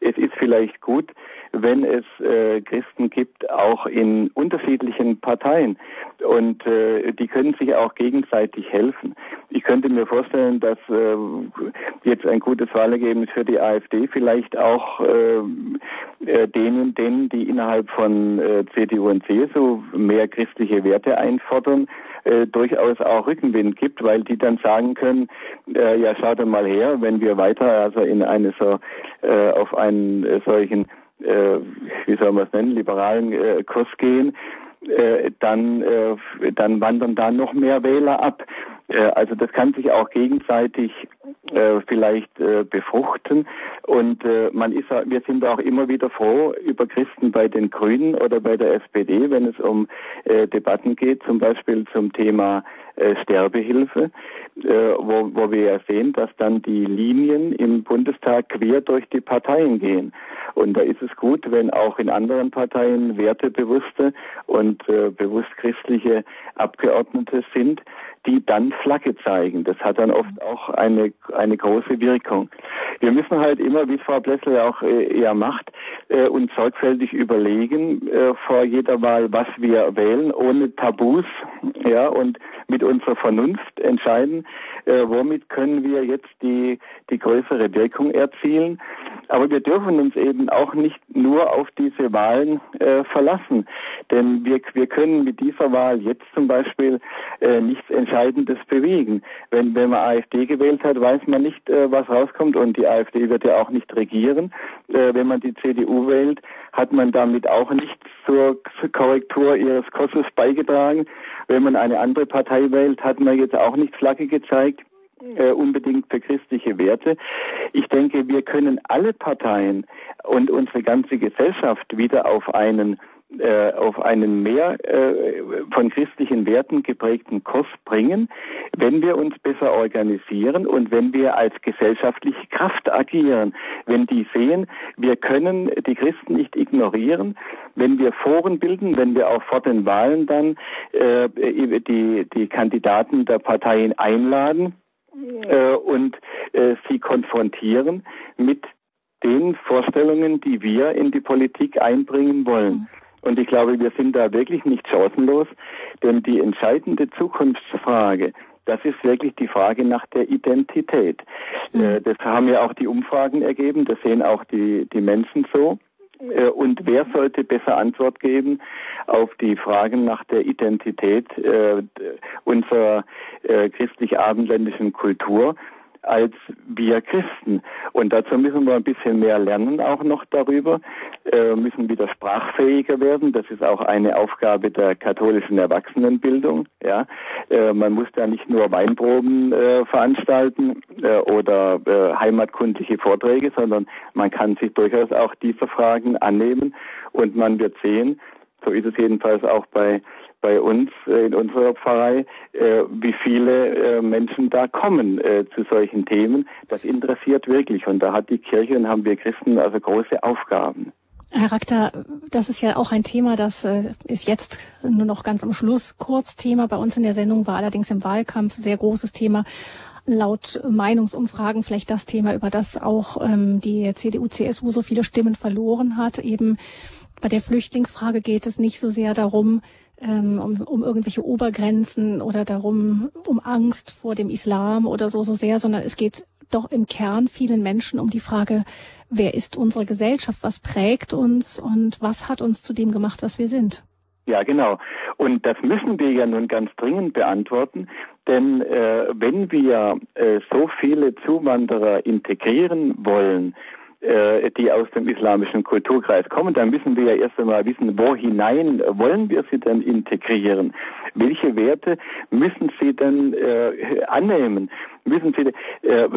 Es ist vielleicht gut, wenn es äh, Christen gibt, auch in unterschiedlichen Parteien. Und äh, die können sich auch gegenseitig helfen. Ich könnte mir vorstellen, dass äh, jetzt ein gutes Wahlergebnis für die AfD vielleicht auch äh, äh, denen, denen, die innerhalb von äh, CDU und CSU mehr christliche Werte einfordern, äh, durchaus auch Rückenwind gibt, weil die dann sagen können, äh, ja schaut mal her, wenn wir weiter also in eine so äh, auf einen solchen äh, wie soll man es nennen, liberalen äh, Kurs gehen, dann, äh, dann wandern da noch mehr Wähler ab. Äh, also das kann sich auch gegenseitig äh, vielleicht äh, befruchten und äh, man ist wir sind auch immer wieder froh über Christen bei den Grünen oder bei der SPD, wenn es um äh, Debatten geht, zum Beispiel zum Thema äh, Sterbehilfe, äh, wo, wo wir ja sehen, dass dann die Linien im Bundestag quer durch die Parteien gehen. Und da ist es gut, wenn auch in anderen Parteien wertebewusste und äh, bewusst christliche Abgeordnete sind, die dann Flagge zeigen. Das hat dann oft auch eine, eine große Wirkung. Wir müssen halt immer, wie Frau Blessel auch äh, eher macht, äh, uns sorgfältig überlegen äh, vor jeder Wahl, was wir wählen, ohne Tabus, ja, und mit unserer Vernunft entscheiden, äh, womit können wir jetzt die, die größere Wirkung erzielen. Aber wir dürfen uns eben auch nicht nur auf diese Wahlen äh, verlassen. Denn wir, wir können mit dieser Wahl jetzt zum Beispiel äh, nichts Entscheidendes bewegen. Wenn, wenn man AfD gewählt hat, weiß man nicht, äh, was rauskommt und die AfD wird ja auch nicht regieren. Äh, wenn man die CDU wählt, hat man damit auch nichts zur, zur Korrektur ihres Kurses beigetragen. Wenn man eine andere Partei wählt, hat man jetzt auch nicht Flagge gezeigt äh, unbedingt für christliche Werte. Ich denke, wir können alle Parteien und unsere ganze Gesellschaft wieder auf einen äh, auf einen mehr äh, von christlichen Werten geprägten Kurs bringen, wenn wir uns besser organisieren und wenn wir als gesellschaftliche Kraft agieren. Wenn die sehen, wir können die Christen nicht ignorieren, wenn wir Foren bilden, wenn wir auch vor den Wahlen dann äh, die, die Kandidaten der Parteien einladen, äh, und äh, sie konfrontieren mit den Vorstellungen, die wir in die Politik einbringen wollen. Und ich glaube, wir sind da wirklich nicht chancenlos, denn die entscheidende Zukunftsfrage, das ist wirklich die Frage nach der Identität. Mhm. Äh, das haben ja auch die Umfragen ergeben, das sehen auch die, die Menschen so. Äh, und wer sollte besser Antwort geben auf die Fragen nach der Identität äh, unserer christlich-abendländischen Kultur als wir Christen. Und dazu müssen wir ein bisschen mehr lernen auch noch darüber, äh, müssen wieder sprachfähiger werden. Das ist auch eine Aufgabe der katholischen Erwachsenenbildung. Ja, äh, man muss da nicht nur Weinproben äh, veranstalten äh, oder äh, heimatkundliche Vorträge, sondern man kann sich durchaus auch dieser Fragen annehmen und man wird sehen, so ist es jedenfalls auch bei bei uns äh, in unserer Pfarrei, äh, wie viele äh, Menschen da kommen zu solchen Themen. Das interessiert wirklich und da hat die Kirche und haben wir Christen also große Aufgaben. Herr Rakter, das ist ja auch ein Thema, das ist jetzt nur noch ganz am Schluss kurz Thema. Bei uns in der Sendung war allerdings im Wahlkampf sehr großes Thema. Laut Meinungsumfragen vielleicht das Thema, über das auch ähm, die CDU-CSU so viele Stimmen verloren hat. Eben bei der Flüchtlingsfrage geht es nicht so sehr darum, ähm, um, um irgendwelche Obergrenzen oder darum, um Angst vor dem Islam oder so, so sehr, sondern es geht doch im Kern vielen Menschen um die Frage, wer ist unsere Gesellschaft, was prägt uns und was hat uns zu dem gemacht, was wir sind. Ja, genau. Und das müssen wir ja nun ganz dringend beantworten, denn äh, wenn wir äh, so viele Zuwanderer integrieren wollen, äh, die aus dem islamischen Kulturkreis kommen, dann müssen wir ja erst einmal wissen, wo hinein wollen wir sie denn integrieren? Welche Werte müssen sie denn äh, annehmen? Müssen Sie äh,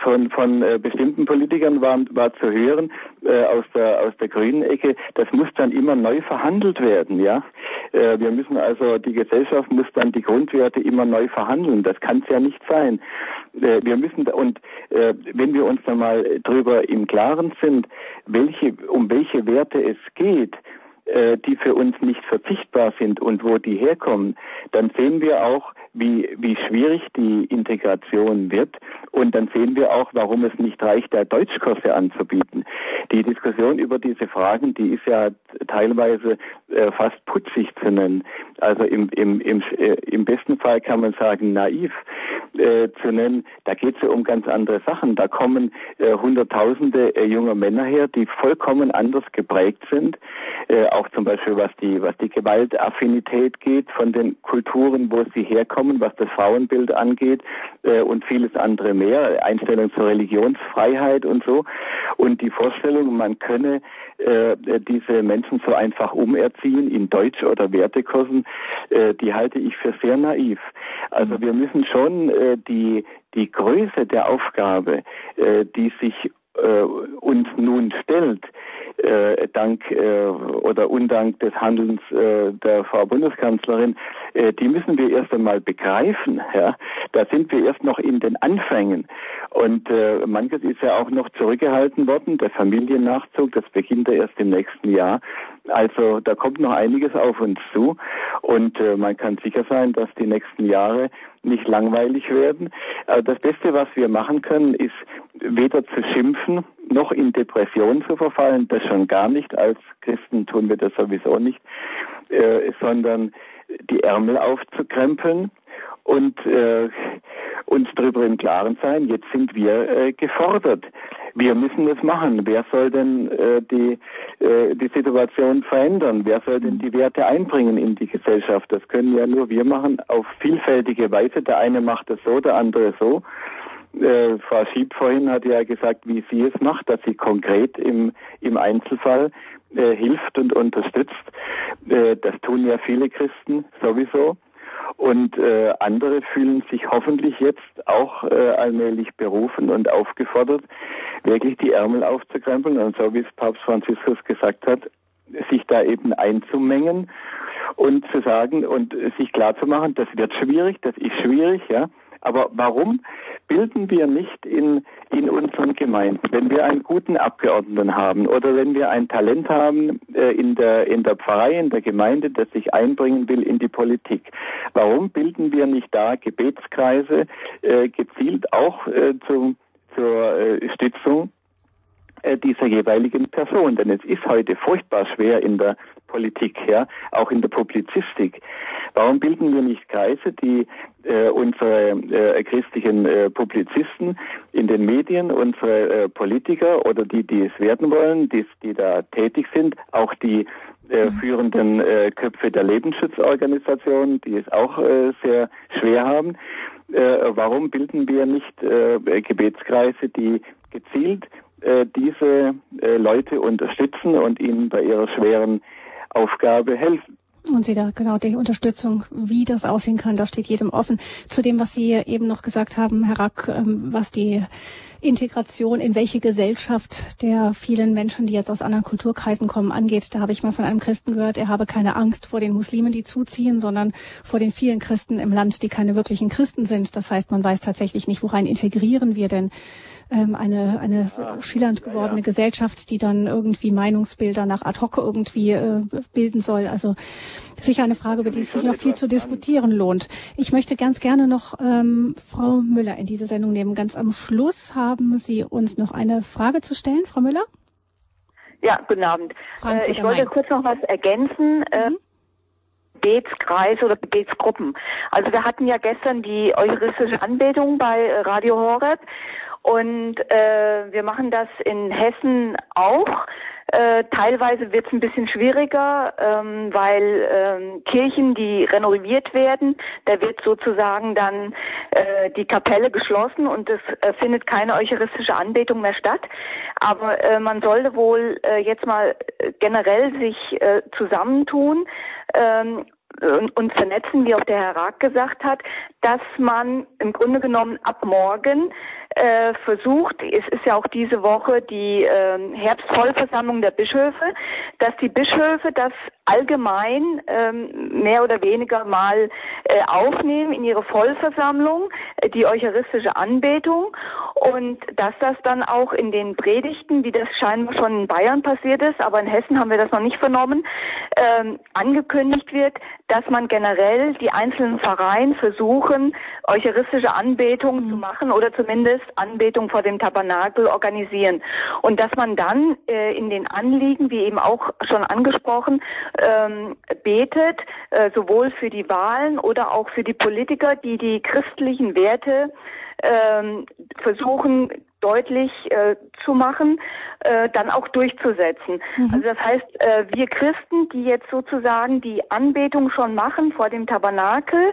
von von äh, bestimmten Politikern war, war zu hören äh, aus der aus der grünen Ecke, das muss dann immer neu verhandelt werden, ja. Äh, wir müssen also die Gesellschaft muss dann die Grundwerte immer neu verhandeln. Das kann es ja nicht sein. Äh, wir müssen und äh, wenn wir uns dann mal drüber im Klaren sind, welche um welche Werte es geht, äh, die für uns nicht verzichtbar sind und wo die herkommen, dann sehen wir auch, wie, wie schwierig die Integration wird. Und dann sehen wir auch, warum es nicht reicht, da Deutschkurse anzubieten. Die Diskussion über diese Fragen, die ist ja teilweise äh, fast putzig zu nennen. Also im, im, im, äh, im besten Fall kann man sagen, naiv äh, zu nennen. Da geht es ja um ganz andere Sachen. Da kommen äh, Hunderttausende äh, junger Männer her, die vollkommen anders geprägt sind. Äh, auch zum Beispiel was die, was die Gewaltaffinität geht von den Kulturen, wo sie herkommen, was das Frauenbild angeht äh, und vieles andere mehr. Einstellung zur Religionsfreiheit und so. Und die Vorstellung, man könne äh, diese Menschen so einfach umerziehen in Deutsch- oder Wertekursen, äh, die halte ich für sehr naiv. Also mhm. wir müssen schon äh, die, die Größe der Aufgabe, äh, die sich äh, uns nun stellt, äh, dank äh, oder undank des Handelns äh, der Frau Bundeskanzlerin, äh, die müssen wir erst einmal begreifen. Ja? Da sind wir erst noch in den Anfängen. Und äh, manches ist ja auch noch zurückgehalten worden. Der Familiennachzug, das beginnt ja erst im nächsten Jahr. Also da kommt noch einiges auf uns zu. Und äh, man kann sicher sein, dass die nächsten Jahre nicht langweilig werden. Äh, das Beste, was wir machen können, ist weder zu schimpfen noch in Depressionen zu verfallen. Das schon gar nicht. Als Christen tun wir das sowieso nicht, äh, sondern die Ärmel aufzukrempeln und äh, uns darüber im Klaren sein, jetzt sind wir gefordert. Wir müssen es machen. Wer soll denn äh, die, äh, die Situation verändern? Wer soll denn die Werte einbringen in die Gesellschaft? Das können ja nur wir machen auf vielfältige Weise. Der eine macht es so, der andere so. Äh, Frau Schieb vorhin hat ja gesagt, wie sie es macht, dass sie konkret im, im Einzelfall äh, hilft und unterstützt. Äh, das tun ja viele Christen sowieso. Und äh, andere fühlen sich hoffentlich jetzt auch äh, allmählich berufen und aufgefordert, wirklich die Ärmel aufzukrempeln und so wie es Papst Franziskus gesagt hat, sich da eben einzumengen und zu sagen und sich klarzumachen, das wird schwierig, das ist schwierig, ja, aber warum bilden wir nicht in, in unseren Gemeinden, wenn wir einen guten Abgeordneten haben oder wenn wir ein Talent haben äh, in, der, in der Pfarrei, in der Gemeinde, das sich einbringen will in die Politik, warum bilden wir nicht da Gebetskreise äh, gezielt auch äh, zum, zur äh, Stützung äh, dieser jeweiligen Person. Denn es ist heute furchtbar schwer in der Politik, ja, auch in der Publizistik. Warum bilden wir nicht Kreise, die äh, unsere äh, christlichen äh, Publizisten in den Medien, unsere äh, Politiker oder die, die es werden wollen, die, die da tätig sind, auch die äh, mhm. führenden äh, Köpfe der Lebensschutzorganisationen, die es auch äh, sehr schwer haben. Äh, warum bilden wir nicht äh, Gebetskreise, die gezielt äh, diese äh, Leute unterstützen und ihnen bei ihrer schweren Aufgabe helfen. Und Sie da genau die Unterstützung, wie das aussehen kann, das steht jedem offen. Zu dem, was Sie eben noch gesagt haben, Herr Rack, ähm, was die Integration in welche Gesellschaft der vielen Menschen, die jetzt aus anderen Kulturkreisen kommen, angeht. Da habe ich mal von einem Christen gehört, er habe keine Angst vor den Muslimen, die zuziehen, sondern vor den vielen Christen im Land, die keine wirklichen Christen sind. Das heißt, man weiß tatsächlich nicht, worein integrieren wir denn ähm, eine, eine ja, schillernd gewordene ja, ja. Gesellschaft, die dann irgendwie Meinungsbilder nach ad hoc irgendwie äh, bilden soll. Also sicher eine Frage, über die es sich noch viel zu diskutieren lohnt. Ich möchte ganz gerne noch ähm, Frau Müller in diese Sendung nehmen. Ganz am Schluss haben Sie uns noch eine Frage zu stellen, Frau Müller? Ja, guten Abend. Äh, ich wollte kurz noch was ergänzen. Äh, mhm. Gebetskreise oder Gebetsgruppen. Also wir hatten ja gestern die eucharistische Anbetung bei Radio Horeb und äh, wir machen das in Hessen auch. Äh, teilweise wird es ein bisschen schwieriger, ähm, weil ähm, Kirchen, die renoviert werden, da wird sozusagen dann äh, die Kapelle geschlossen und es äh, findet keine eucharistische Anbetung mehr statt. Aber äh, man sollte wohl äh, jetzt mal äh, generell sich äh, zusammentun. Ähm, uns vernetzen, wie auch der Herr Raag gesagt hat, dass man im Grunde genommen ab morgen äh, versucht, es ist ja auch diese Woche die äh, Herbstvollversammlung der Bischöfe, dass die Bischöfe das allgemein ähm, mehr oder weniger mal äh, aufnehmen in ihre Vollversammlung, äh, die eucharistische Anbetung und dass das dann auch in den Predigten, wie das scheinbar schon in Bayern passiert ist, aber in Hessen haben wir das noch nicht vernommen, ähm, angekündigt wird, dass man generell die einzelnen Pfarreien versuchen, eucharistische Anbetung mhm. zu machen oder zumindest Anbetung vor dem Tabernakel organisieren. Und dass man dann äh, in den Anliegen, wie eben auch schon angesprochen, ähm, betet, äh, sowohl für die Wahlen oder auch für die Politiker, die die christlichen Werte ähm, versuchen deutlich äh, zu machen, äh, dann auch durchzusetzen. Mhm. Also das heißt, äh, wir Christen, die jetzt sozusagen die Anbetung schon machen vor dem Tabernakel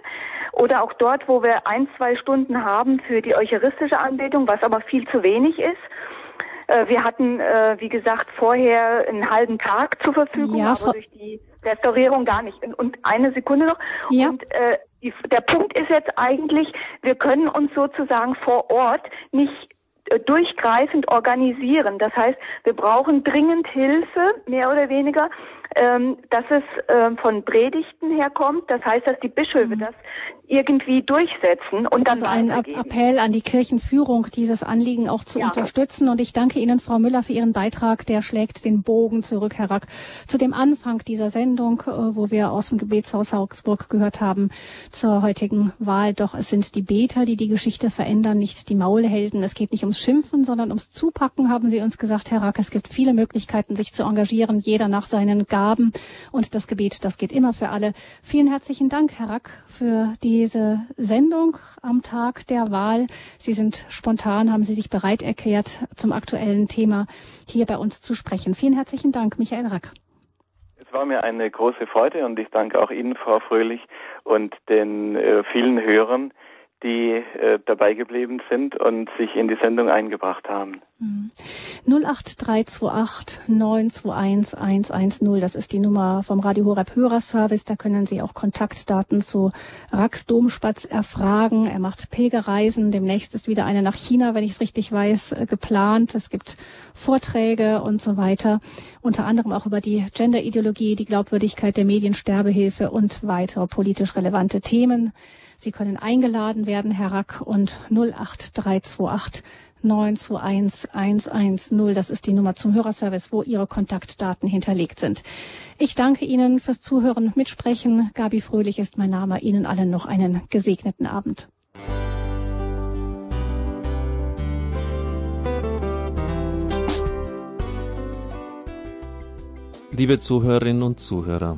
oder auch dort, wo wir ein, zwei Stunden haben für die eucharistische Anbetung, was aber viel zu wenig ist, äh, wir hatten, äh, wie gesagt, vorher einen halben Tag zur Verfügung, ja, aber durch die Restaurierung gar nicht. Und eine Sekunde noch. Ja. Und äh, die, der Punkt ist jetzt eigentlich, wir können uns sozusagen vor Ort nicht durchgreifend organisieren. Das heißt, wir brauchen dringend Hilfe, mehr oder weniger, ähm, dass es ähm, von Predigten herkommt. Das heißt, dass die Bischöfe mhm. das irgendwie durchsetzen und dann also ein Appell an die Kirchenführung, dieses Anliegen auch zu ja. unterstützen. Und ich danke Ihnen, Frau Müller, für Ihren Beitrag. Der schlägt den Bogen zurück, Herr Rack, zu dem Anfang dieser Sendung, äh, wo wir aus dem Gebetshaus Augsburg gehört haben zur heutigen Wahl. Doch es sind die Beter, die die Geschichte verändern, nicht die Maulhelden. Es geht nicht ums Schimpfen, sondern ums Zupacken, haben Sie uns gesagt, Herr Rack. Es gibt viele Möglichkeiten, sich zu engagieren, jeder nach seinen Gaben. Und das Gebet, das geht immer für alle. Vielen herzlichen Dank, Herr Rack, für die diese Sendung am Tag der Wahl. Sie sind spontan, haben Sie sich bereit erklärt, zum aktuellen Thema hier bei uns zu sprechen. Vielen herzlichen Dank, Michael Rack. Es war mir eine große Freude und ich danke auch Ihnen, Frau Fröhlich, und den äh, vielen Hörern, die äh, dabei geblieben sind und sich in die Sendung eingebracht haben. 08328 921 110, das ist die Nummer vom Radio Horeb Hörerservice. Da können Sie auch Kontaktdaten zu Rax Domspatz erfragen. Er macht Pilgerreisen. Demnächst ist wieder eine nach China, wenn ich es richtig weiß, äh, geplant. Es gibt Vorträge und so weiter. Unter anderem auch über die Genderideologie, die Glaubwürdigkeit der Mediensterbehilfe und weitere politisch relevante Themen. Sie können eingeladen werden, Herr Rack, und 08328 921 110. Das ist die Nummer zum Hörerservice, wo Ihre Kontaktdaten hinterlegt sind. Ich danke Ihnen fürs Zuhören, Mitsprechen. Gabi Fröhlich ist mein Name. Ihnen allen noch einen gesegneten Abend. Liebe Zuhörerinnen und Zuhörer,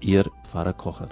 Ihr Pfarrer Kocher.